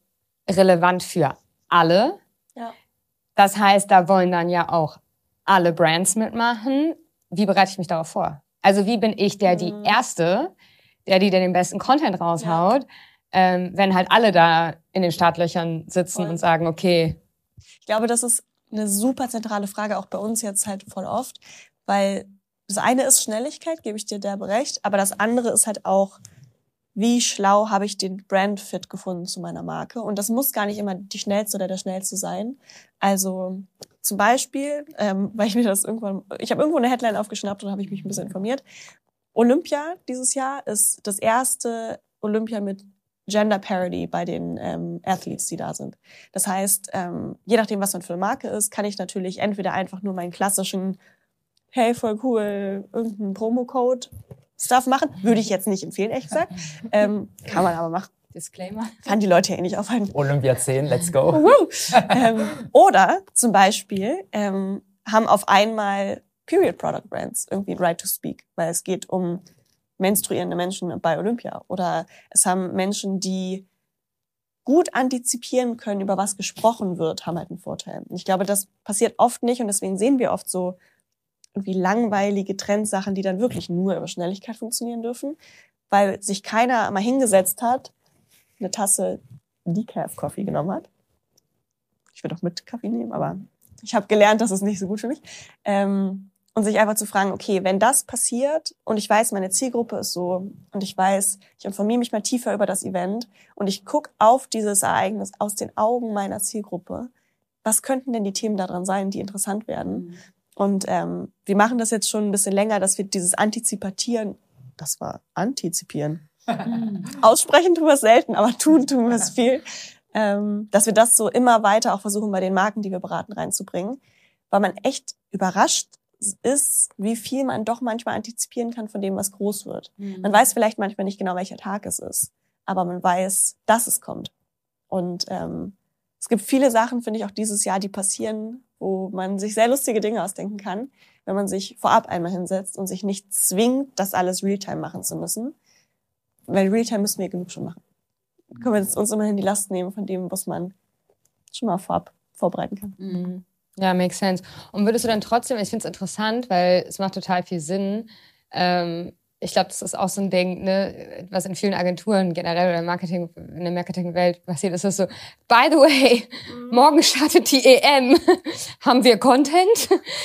relevant für alle. Ja. Das heißt, da wollen dann ja auch alle Brands mitmachen. Wie bereite ich mich darauf vor? Also wie bin ich der, die Mhm. Erste, der, die den besten Content raushaut, ähm, wenn halt alle da in den Startlöchern sitzen Voll. und sagen, okay, Ich glaube, das ist eine super zentrale Frage, auch bei uns jetzt halt voll oft, weil das eine ist Schnelligkeit, gebe ich dir derbe recht, aber das andere ist halt auch, wie schlau habe ich den Brand-Fit gefunden zu meiner Marke. Und das muss gar nicht immer die schnellste oder der schnellste sein. Also zum Beispiel, ähm, weil ich mir das irgendwann, ich habe irgendwo eine Headline aufgeschnappt und habe ich mich ein bisschen informiert. Olympia dieses Jahr ist das erste Olympia mit Gender Parity bei den ähm, Athletes, die da sind. Das heißt, ähm, je nachdem, was man für eine Marke ist, kann ich natürlich entweder einfach nur meinen klassischen Hey, voll cool, irgendeinen Promocode Stuff machen. Würde ich jetzt nicht empfehlen, ehrlich gesagt. Ähm, kann man aber machen. Disclaimer. Kann die Leute ja eh nicht aufhalten. Olympia 10, let's go. Woo! ähm, oder zum Beispiel ähm, haben auf einmal Period Product Brands irgendwie ein Right to Speak, weil es geht um menstruierende Menschen bei Olympia. Oder es haben Menschen, die gut antizipieren können, über was gesprochen wird, haben halt einen Vorteil. Und ich glaube, das passiert oft nicht und deswegen sehen wir oft so irgendwie langweilige Trendsachen, die dann wirklich nur über Schnelligkeit funktionieren dürfen, weil sich keiner mal hingesetzt hat, eine Tasse Decaf Coffee genommen hat, Ich würde auch mit Kaffee nehmen, aber ich habe gelernt, das ist nicht so gut für mich. Ähm, und sich einfach zu fragen, okay, wenn das passiert und ich weiß, meine Zielgruppe ist so und ich weiß, ich informiere mich mal tiefer über das Event und ich gucke auf dieses Ereignis aus den Augen meiner Zielgruppe, was könnten denn die Themen daran sein, die interessant werden? Mhm. Und ähm, wir machen das jetzt schon ein bisschen länger, dass wir dieses Antizipatieren, das war Antizipieren, aussprechen tun wir es selten, aber tun tun wir es viel, ähm, dass wir das so immer weiter auch versuchen, bei den Marken, die wir beraten, reinzubringen, weil man echt überrascht ist, wie viel man doch manchmal antizipieren kann von dem, was groß wird. Mhm. Man weiß vielleicht manchmal nicht genau, welcher Tag es ist, aber man weiß, dass es kommt. Und ähm, es gibt viele Sachen, finde ich, auch dieses Jahr, die passieren, wo man sich sehr lustige Dinge ausdenken kann, wenn man sich vorab einmal hinsetzt und sich nicht zwingt, das alles Realtime machen zu müssen. Weil Realtime müssen wir genug schon machen. Können wir jetzt uns immerhin die Last nehmen von dem, was man schon mal vorab vorbereiten kann. Mhm. Ja, makes sense. Und würdest du dann trotzdem, ich finde es interessant, weil es macht total viel Sinn, ähm, ich glaube, das ist auch so ein Ding, ne, was in vielen Agenturen generell oder Marketing, in der Marketingwelt passiert, ist das so, by the way, mhm. morgen startet die EM. Haben wir Content?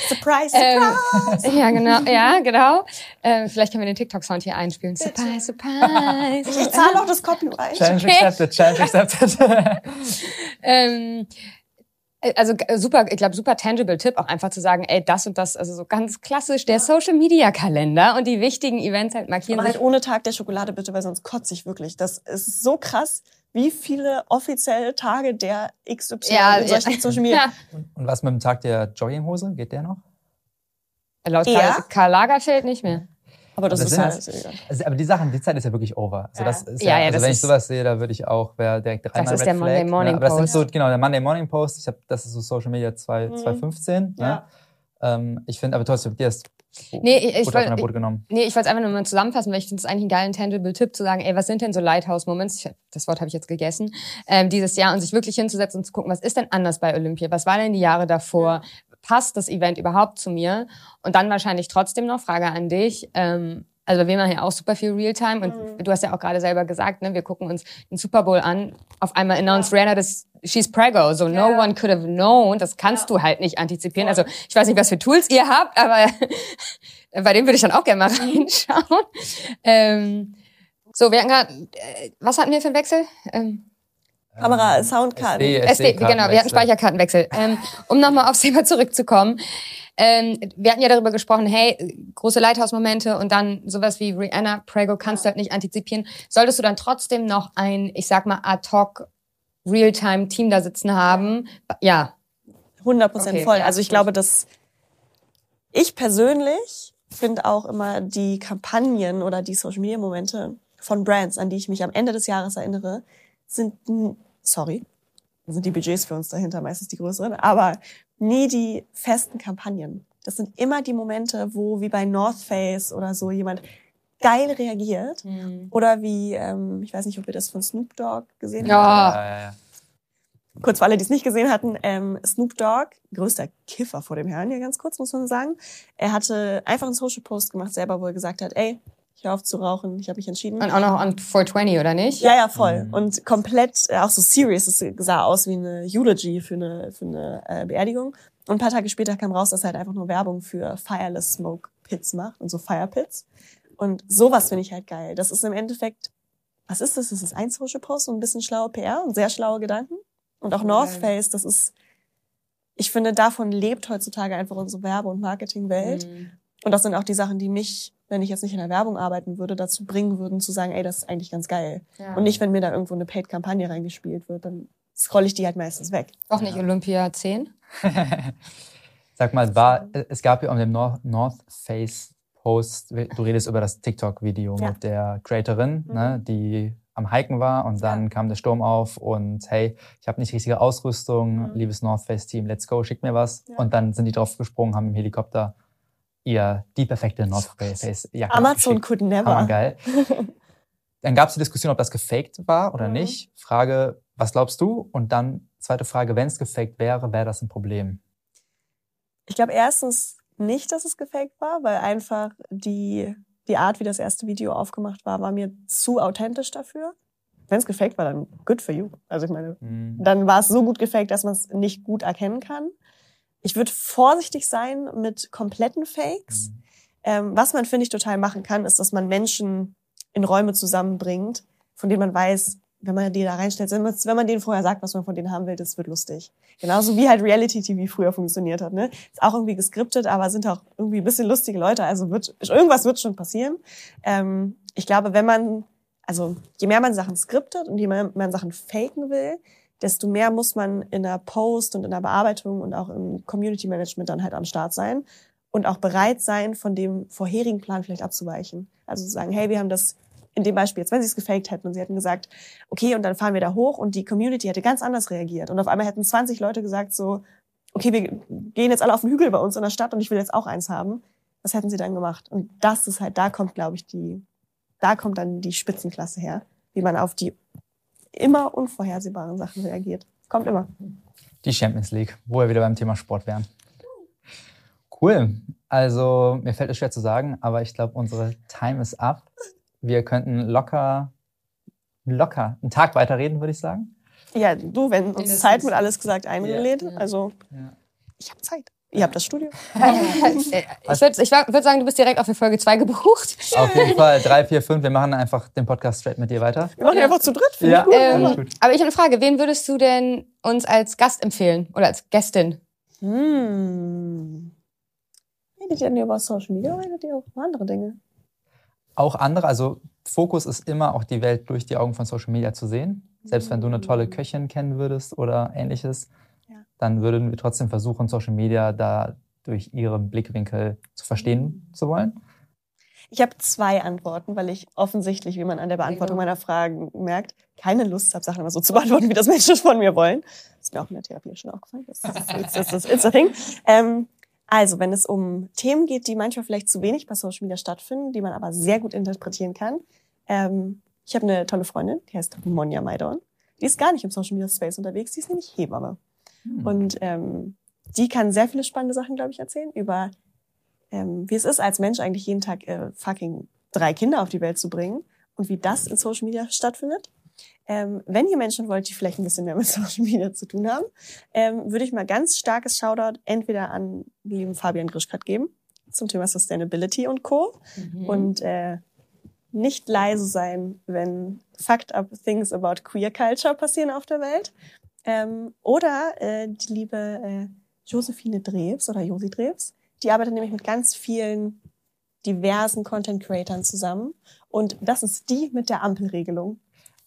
Surprise, surprise! Ähm, ja, genau, ja, genau. Ähm, vielleicht können wir den TikTok-Sound hier einspielen. Bitte. Surprise, surprise. Ich zahle auch das Copyright. Challenge okay. accepted, challenge accepted. ähm, äh, also äh, super, ich glaube, super tangible Tipp, auch einfach zu sagen, ey, das und das, also so ganz klassisch, der Social Media Kalender und die wichtigen Events halt markieren. Aber halt ohne Tag der Schokolade bitte, weil sonst kotze ich wirklich. Das ist so krass, wie viele offizielle Tage der XY ja, in solchen ja. Social Media. Ja. Und was mit dem Tag der Jogginghose? Geht der noch? Laut Karl, Karl Lagerfeld nicht mehr. Aber das, das ist halt, halt also, aber die Sachen, die Zeit ist ja wirklich over. Also das ist ja, ja, ja also wenn ich sowas sehe, da würde ich auch, wäre direkt dreimal Das ist Red der Flag, Monday Morning ne? Aber das sind so, genau, der Monday Morning Post. Ich habe, das ist so Social Media 2, mhm. 2015. Ja. Ne? Ähm, ich finde, aber trotzdem, dir ist Nee, ich, ich wollte nee, ich einfach nur mal zusammenfassen, weil ich finde es eigentlich einen geilen tangible Tipp zu sagen, ey, was sind denn so Lighthouse Moments? das Wort habe ich jetzt gegessen. Ähm, dieses Jahr und sich wirklich hinzusetzen und zu gucken, was ist denn anders bei Olympia? Was war denn die Jahre davor? Passt das Event überhaupt zu mir? Und dann wahrscheinlich trotzdem noch Frage an dich. Ähm, also wir machen ja auch super viel Realtime und mhm. du hast ja auch gerade selber gesagt, ne, wir gucken uns den Super Bowl an. Auf einmal announced ja. Rihanna, dass she's preggo, so no one could have known. Das kannst ja. du halt nicht antizipieren. Also ich weiß nicht, was für Tools ihr habt, aber bei dem würde ich dann auch gerne mal reinschauen. Ähm, so, wir hatten grad, äh, was hatten wir für einen Wechsel? Ähm, Kamera, Soundkarten. SD, SD, SD genau, wir hatten Speicherkartenwechsel. ähm, um nochmal aufs Thema zurückzukommen. Ähm, wir hatten ja darüber gesprochen, hey, große Lighthouse-Momente und dann sowas wie Rihanna, Prego kannst du halt nicht antizipieren. Solltest du dann trotzdem noch ein, ich sag mal, ad hoc Realtime-Team da sitzen haben? Ja. 100 Prozent okay, voll. Ja, also ich glaube, dass ich persönlich finde auch immer die Kampagnen oder die Social-Media-Momente von Brands, an die ich mich am Ende des Jahres erinnere, sind, sorry, sind die Budgets für uns dahinter meistens die größeren, aber nie die festen Kampagnen. Das sind immer die Momente, wo wie bei North Face oder so jemand geil reagiert. Mhm. Oder wie, ähm, ich weiß nicht, ob ihr das von Snoop Dogg gesehen ja. habt. Ja, ja, ja. Kurz für alle, die es nicht gesehen hatten, ähm, Snoop Dogg, größter Kiffer vor dem Herrn, ja ganz kurz, muss man sagen. Er hatte einfach einen Social Post gemacht, selber, wo er gesagt hat, ey, ich höre auf zu rauchen, ich habe mich entschieden. Und auch noch an 420, oder nicht? Ja, ja, voll. Mhm. Und komplett, äh, auch so serious, es sah aus wie eine Eulogy für eine, für eine äh, Beerdigung. Und ein paar Tage später kam raus, dass er halt einfach nur Werbung für Fireless Smoke Pits macht und so Fire Pits. Und sowas finde ich halt geil. Das ist im Endeffekt, was ist das? Das ist ein Social Post und ein bisschen schlaue PR und sehr schlaue Gedanken. Und auch North Face, das ist, ich finde, davon lebt heutzutage einfach unsere Werbe- und Marketingwelt. Mhm. Und das sind auch die Sachen, die mich wenn ich jetzt nicht in der Werbung arbeiten würde, dazu bringen würden, zu sagen, ey, das ist eigentlich ganz geil. Ja. Und nicht, wenn mir da irgendwo eine Paid-Kampagne reingespielt wird, dann scroll ich die halt meistens weg. Auch nicht Olympia 10? Sag mal, war, es gab ja um den North, North Face Post, du redest über das TikTok-Video ja. mit der Creatorin, mhm. ne, die am Hiken war und dann ja. kam der Sturm auf und hey, ich habe nicht richtige Ausrüstung, mhm. liebes North Face Team, let's go, schick mir was. Ja. Und dann sind die drauf gesprungen, haben im Helikopter ihr die perfekte North Face Jacke Amazon could never. geil. Dann gab es die Diskussion, ob das gefaked war oder mhm. nicht. Frage, was glaubst du? Und dann zweite Frage, wenn es gefaked wäre, wäre das ein Problem? Ich glaube erstens nicht, dass es gefaked war, weil einfach die, die Art, wie das erste Video aufgemacht war, war mir zu authentisch dafür. wenn es gefaked war, dann good for you. Also ich meine, Mhm. dann war es so gut gefaked, dass man es nicht gut erkennen kann. Ich würde vorsichtig sein mit kompletten Fakes. Mhm. Ähm, was man, finde ich, total machen kann, ist, dass man Menschen in Räume zusammenbringt, von denen man weiß, wenn man die da reinstellt, wenn man, denen vorher sagt, was man von denen haben will, das wird lustig. Genauso wie halt Reality-TV früher funktioniert hat. Ne? Ist auch irgendwie geskriptet, aber sind auch irgendwie ein bisschen lustige Leute. Also wird, irgendwas wird schon passieren. Ähm, ich glaube, wenn man, also je mehr man Sachen skriptet und je mehr man Sachen faken will, desto mehr muss man in der Post und in der Bearbeitung und auch im Community Management dann halt am Start sein und auch bereit sein, von dem vorherigen Plan vielleicht abzuweichen. Also zu sagen, hey, wir haben das in dem Beispiel jetzt, wenn sie es gefaked hätten und sie hätten gesagt, okay, und dann fahren wir da hoch und die Community hätte ganz anders reagiert und auf einmal hätten 20 Leute gesagt so, okay, wir gehen jetzt alle auf den Hügel bei uns in der Stadt und ich will jetzt auch eins haben. Was hätten sie dann gemacht? Und das ist halt, da kommt, glaube ich, die, da kommt dann die Spitzenklasse her, wie man auf die immer unvorhersehbaren Sachen reagiert. Kommt immer. Die Champions League, wo wir wieder beim Thema Sport wären. Cool. Also, mir fällt es schwer zu sagen, aber ich glaube, unsere Time is up. Wir könnten locker, locker einen Tag weiterreden, würde ich sagen. Ja, du, wenn uns. Zeit mit alles gesagt einlädt, Ja. also Ja. ich habe Zeit. Ihr habt das Studio. ich würde ich würd sagen, du bist direkt auf die Folge 2 gebucht. Auf jeden Fall drei, vier, fünf. Wir machen einfach den Podcast straight mit dir weiter. Wir machen Ja. einfach zu dritt. Ja. ich gut. Ähm, aber ich habe eine Frage. Wen würdest du denn uns als Gast empfehlen? Oder als Gästin? Hm. Redet ihr denn über Social Media oder redet ihr auch über andere Dinge? Auch andere, also Fokus ist immer auch die Welt durch die Augen von Social Media zu sehen. Selbst wenn du eine tolle Köchin kennen würdest oder ähnliches. Dann würden wir trotzdem versuchen, Social Media da durch ihren Blickwinkel zu verstehen zu wollen. Ich habe zwei Antworten, weil ich offensichtlich, wie man an der Beantwortung meiner Fragen merkt, keine Lust habe, Sachen immer so zu beantworten, wie das Menschen von mir wollen. Das ist mir auch in der Therapie schon aufgefallen. Das ist, das ist, das thing. Ähm, also, wenn es um Themen geht, die manchmal vielleicht zu wenig bei Social Media stattfinden, die man aber sehr gut interpretieren kann. Ähm, ich habe eine tolle Freundin, die heißt Monja Maidon. Die ist gar nicht im Social Media Space unterwegs, die ist nämlich Hebamme. Und ähm, die kann sehr viele spannende Sachen, glaube ich, erzählen über, ähm, wie es ist, als Mensch eigentlich jeden Tag äh, fucking drei Kinder auf die Welt zu bringen und wie das in Social Media stattfindet. Ähm, wenn ihr Menschen wollt, die vielleicht ein bisschen mehr mit Social Media zu tun haben, ähm, würde ich mal ganz starkes Shoutout entweder an lieben Fabian Grischkat geben zum Thema Sustainability und Co. Und äh, nicht leise sein, wenn fucked up things about queer culture passieren auf der Welt. Ähm, oder äh, die liebe äh, Josephine Drews oder Josi Drews, die arbeitet nämlich mit ganz vielen diversen Content Creatern zusammen. Und das ist die mit der Ampelregelung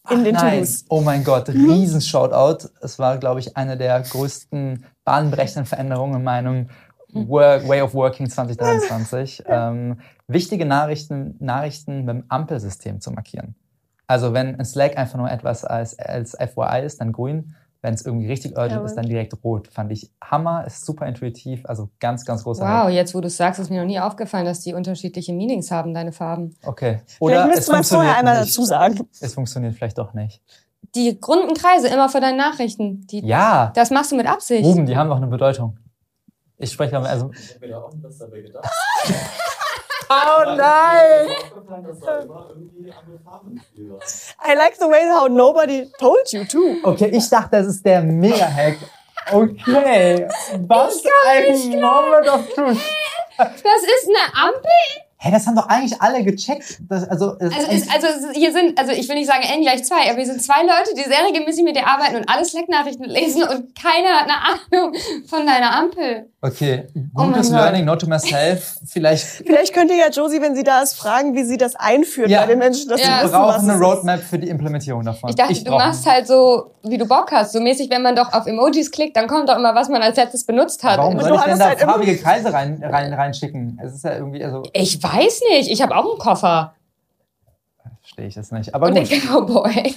in Ach, den nein. To-Dos. Oh mein Gott, Mhm. riesen Shoutout. Es war, glaube ich, eine der größten bahnbrechenden Veränderungen in meinem Mhm. Work, Way of Working 2023. Ähm, wichtige Nachrichten, Nachrichten mit dem Ampelsystem zu markieren. Also wenn ein Slack einfach nur etwas als, als FYI ist, dann grün. Wenn es irgendwie richtig urgent Ja, ist, dann direkt rot. Fand ich Hammer, ist super intuitiv, also ganz, ganz großer Wow, Hack. jetzt wo du es sagst, ist mir noch nie aufgefallen, dass die unterschiedliche Meanings haben, deine Farben. Okay. Vielleicht Oder es müsste man vorher funktioniert einmal dazu sagen. Es funktioniert vielleicht doch nicht. Die runden Kreise immer für deine Nachrichten. Die, Ja, Das machst du mit Absicht. Ruben, die haben doch eine Bedeutung. Ich spreche aber, also, Ich habe mir da auch was dabei gedacht. Oh nein! I like the way how nobody told you to. Okay, ich dachte, das ist der Mega-Hack. Okay, was ein Moment of Truth. Das ist eine Ampel? Hey, das haben doch eigentlich alle gecheckt. Das, also, es Also, ist, also hier sind, also ich will nicht sagen n gleich zwei, aber wir sind zwei Leute, die sehr regelmäßig mit dir arbeiten und alle Slack-Nachrichten lesen und keiner hat eine Ahnung von deiner Ampel. okay, Oh gutes Gott. Learning, note to myself. Vielleicht Vielleicht könnt ihr ja Josie, wenn sie da ist, fragen, wie sie das einführt Ja. bei den Menschen, dass Ja. sie wir brauchen eine. Roadmap für die Implementierung davon. Ich dachte, du brauche- machst halt so, wie du Bock hast. So mäßig, wenn man doch auf Emojis klickt, dann kommt doch immer, was man als letztes benutzt hat. Warum Und soll du ich denn da halt farbige Kreise rein, rein, reinschicken? Es ist ja irgendwie, also, Ich weiß nicht, ich habe auch einen Koffer. verstehe ich das nicht. Aber Und den gut. Cowboy.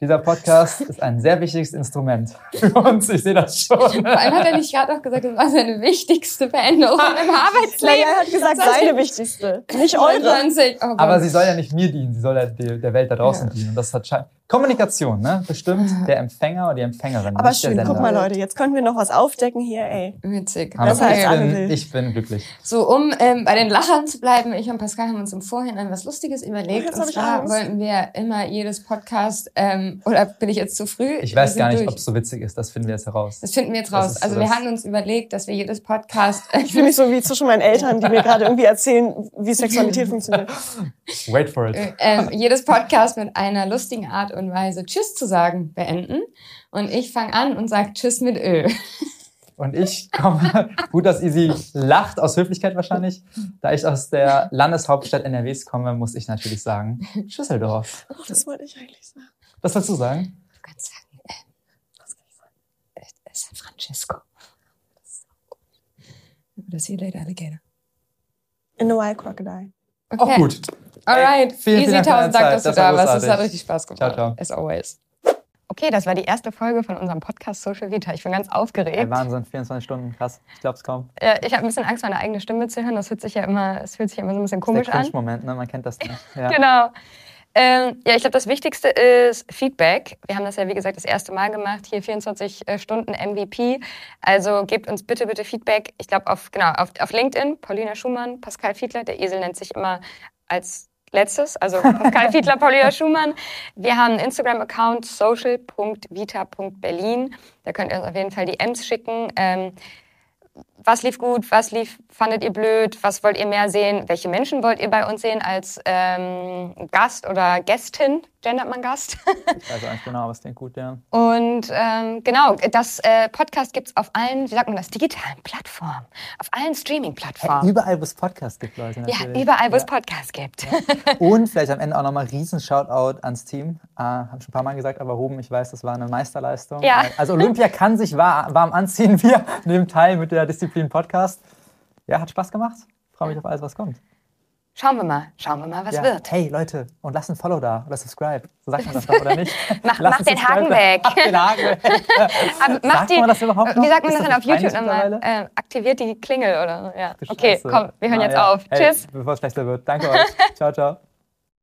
Dieser Podcast ist ein sehr wichtiges Instrument für uns. Ich sehe das schon. Vor allem hat er nicht gerade auch gesagt, das war seine wichtigste Veränderung im Arbeitsleben. Naja, er hat gesagt, seine wichtigste, nicht eure. 29. Oh. Aber sie soll ja nicht mir dienen, sie soll ja der der Welt da draußen dienen. Und das hat schein- Kommunikation, ne? Bestimmt der Empfänger oder die Empfängerin. Aber schön, guck mal Leute, jetzt können wir noch was aufdecken hier, ey. Witzig. Als ich, bin, ich bin glücklich. So, um ähm, bei den Lachern zu bleiben, ich und Pascal haben uns im Vorhinein was Lustiges überlegt. jetzt und zwar wollten wir immer jedes Podcast, ähm, oder bin ich jetzt zu früh? Ich weiß gar nicht, ob es so witzig ist. Das finden wir jetzt heraus. Das finden wir jetzt raus. ist so Also wir hatten uns überlegt, dass wir jedes Podcast, Ich fühle mich so wie zwischen meinen Eltern, die mir gerade irgendwie erzählen, wie Sexualität funktioniert. Wait for it. ähm, jedes Podcast mit einer lustigen Art und Weise Tschüss zu sagen beenden. Und ich fange an und sage Tschüss mit Ö. Und ich komme, gut, dass Easy lacht, aus Höflichkeit wahrscheinlich. Da ich aus der Landeshauptstadt NRWs komme, muss ich natürlich sagen, Schüsseldorf. Oh, das wollte ich eigentlich sagen. Was willst du sagen? Du kannst sagen, äh, was kann ich sagen? Äh, San Francisco. Das ist so gut. Das See you later, Alligator. In a wild crocodile. Okay. Auch gut. Alright. Vielen, Easy, vielen tausend Dank, dass du Das war da warst. Es hat richtig Spaß gemacht. Ciao, ciao. As always. Okay, das war die erste Folge von unserem Podcast Social Vita. Ich bin ganz aufgeregt. Ey, Wahnsinn, 24 Stunden, krass. Ich glaub's kaum. Äh, ich habe ein bisschen Angst, meine eigene Stimme zu hören. Das fühlt sich ja immer, es fühlt sich immer so ein bisschen komisch der an. Cringe-Moment, ne? Man kennt das nicht. Ja. Genau. Ähm, ja, ich glaube, das Wichtigste ist Feedback. Wir haben das ja, wie gesagt, das erste Mal gemacht. Hier 24 äh, Stunden MVP. Also gebt uns bitte, bitte Feedback. Ich glaube, auf, genau, auf, auf LinkedIn, Paulina Schumann, Pascal Fiedler. Der Esel nennt sich immer als letztes, also Pascal Fiedler, Paulina Schumann. Wir haben einen Instagram-Account, social.vita.berlin. Da könnt ihr uns auf jeden Fall DMs schicken. Ähm, was lief gut, was lief, fandet ihr blöd, was wollt ihr mehr sehen, welche Menschen wollt ihr bei uns sehen als ähm, Gast oder Gästin, gendert man Gast. Ich weiß nicht genau, es klingt gut, ja. Und ähm, genau, das äh, Podcast gibt's auf allen, wie sagt man das, digitalen Plattformen, auf allen Streaming-Plattformen. Überall, wo es Podcasts gibt, Leute. Ja, Natürlich. überall, wo es Ja. Podcasts gibt. Und vielleicht am Ende auch nochmal riesen Shoutout ans Team. Äh, haben schon ein paar Mal gesagt, aber Ruben, ich weiß, das war eine Meisterleistung. Ja. Also Olympia kann sich wa- warm anziehen. Wir nehmen teil mit der Disziplin Podcast. Ja, hat Spaß gemacht. Freue mich auf alles, was kommt. Schauen wir mal, schauen wir mal, was ja. wird. Hey Leute, und lasst ein Follow da oder subscribe. So sagt man das doch, oder nicht? Mach- mach den Haken weg. Mach den Haken weg. Aber macht Sagt die, man das überhaupt noch? Wie sagt man das denn auf YouTube nochmal? Äh, aktiviert die Klingel oder so. Ja. Okay, komm, wir hören Na jetzt ja. auf. Hey, Tschüss. Bevor es schlechter wird. Danke euch. ciao, ciao.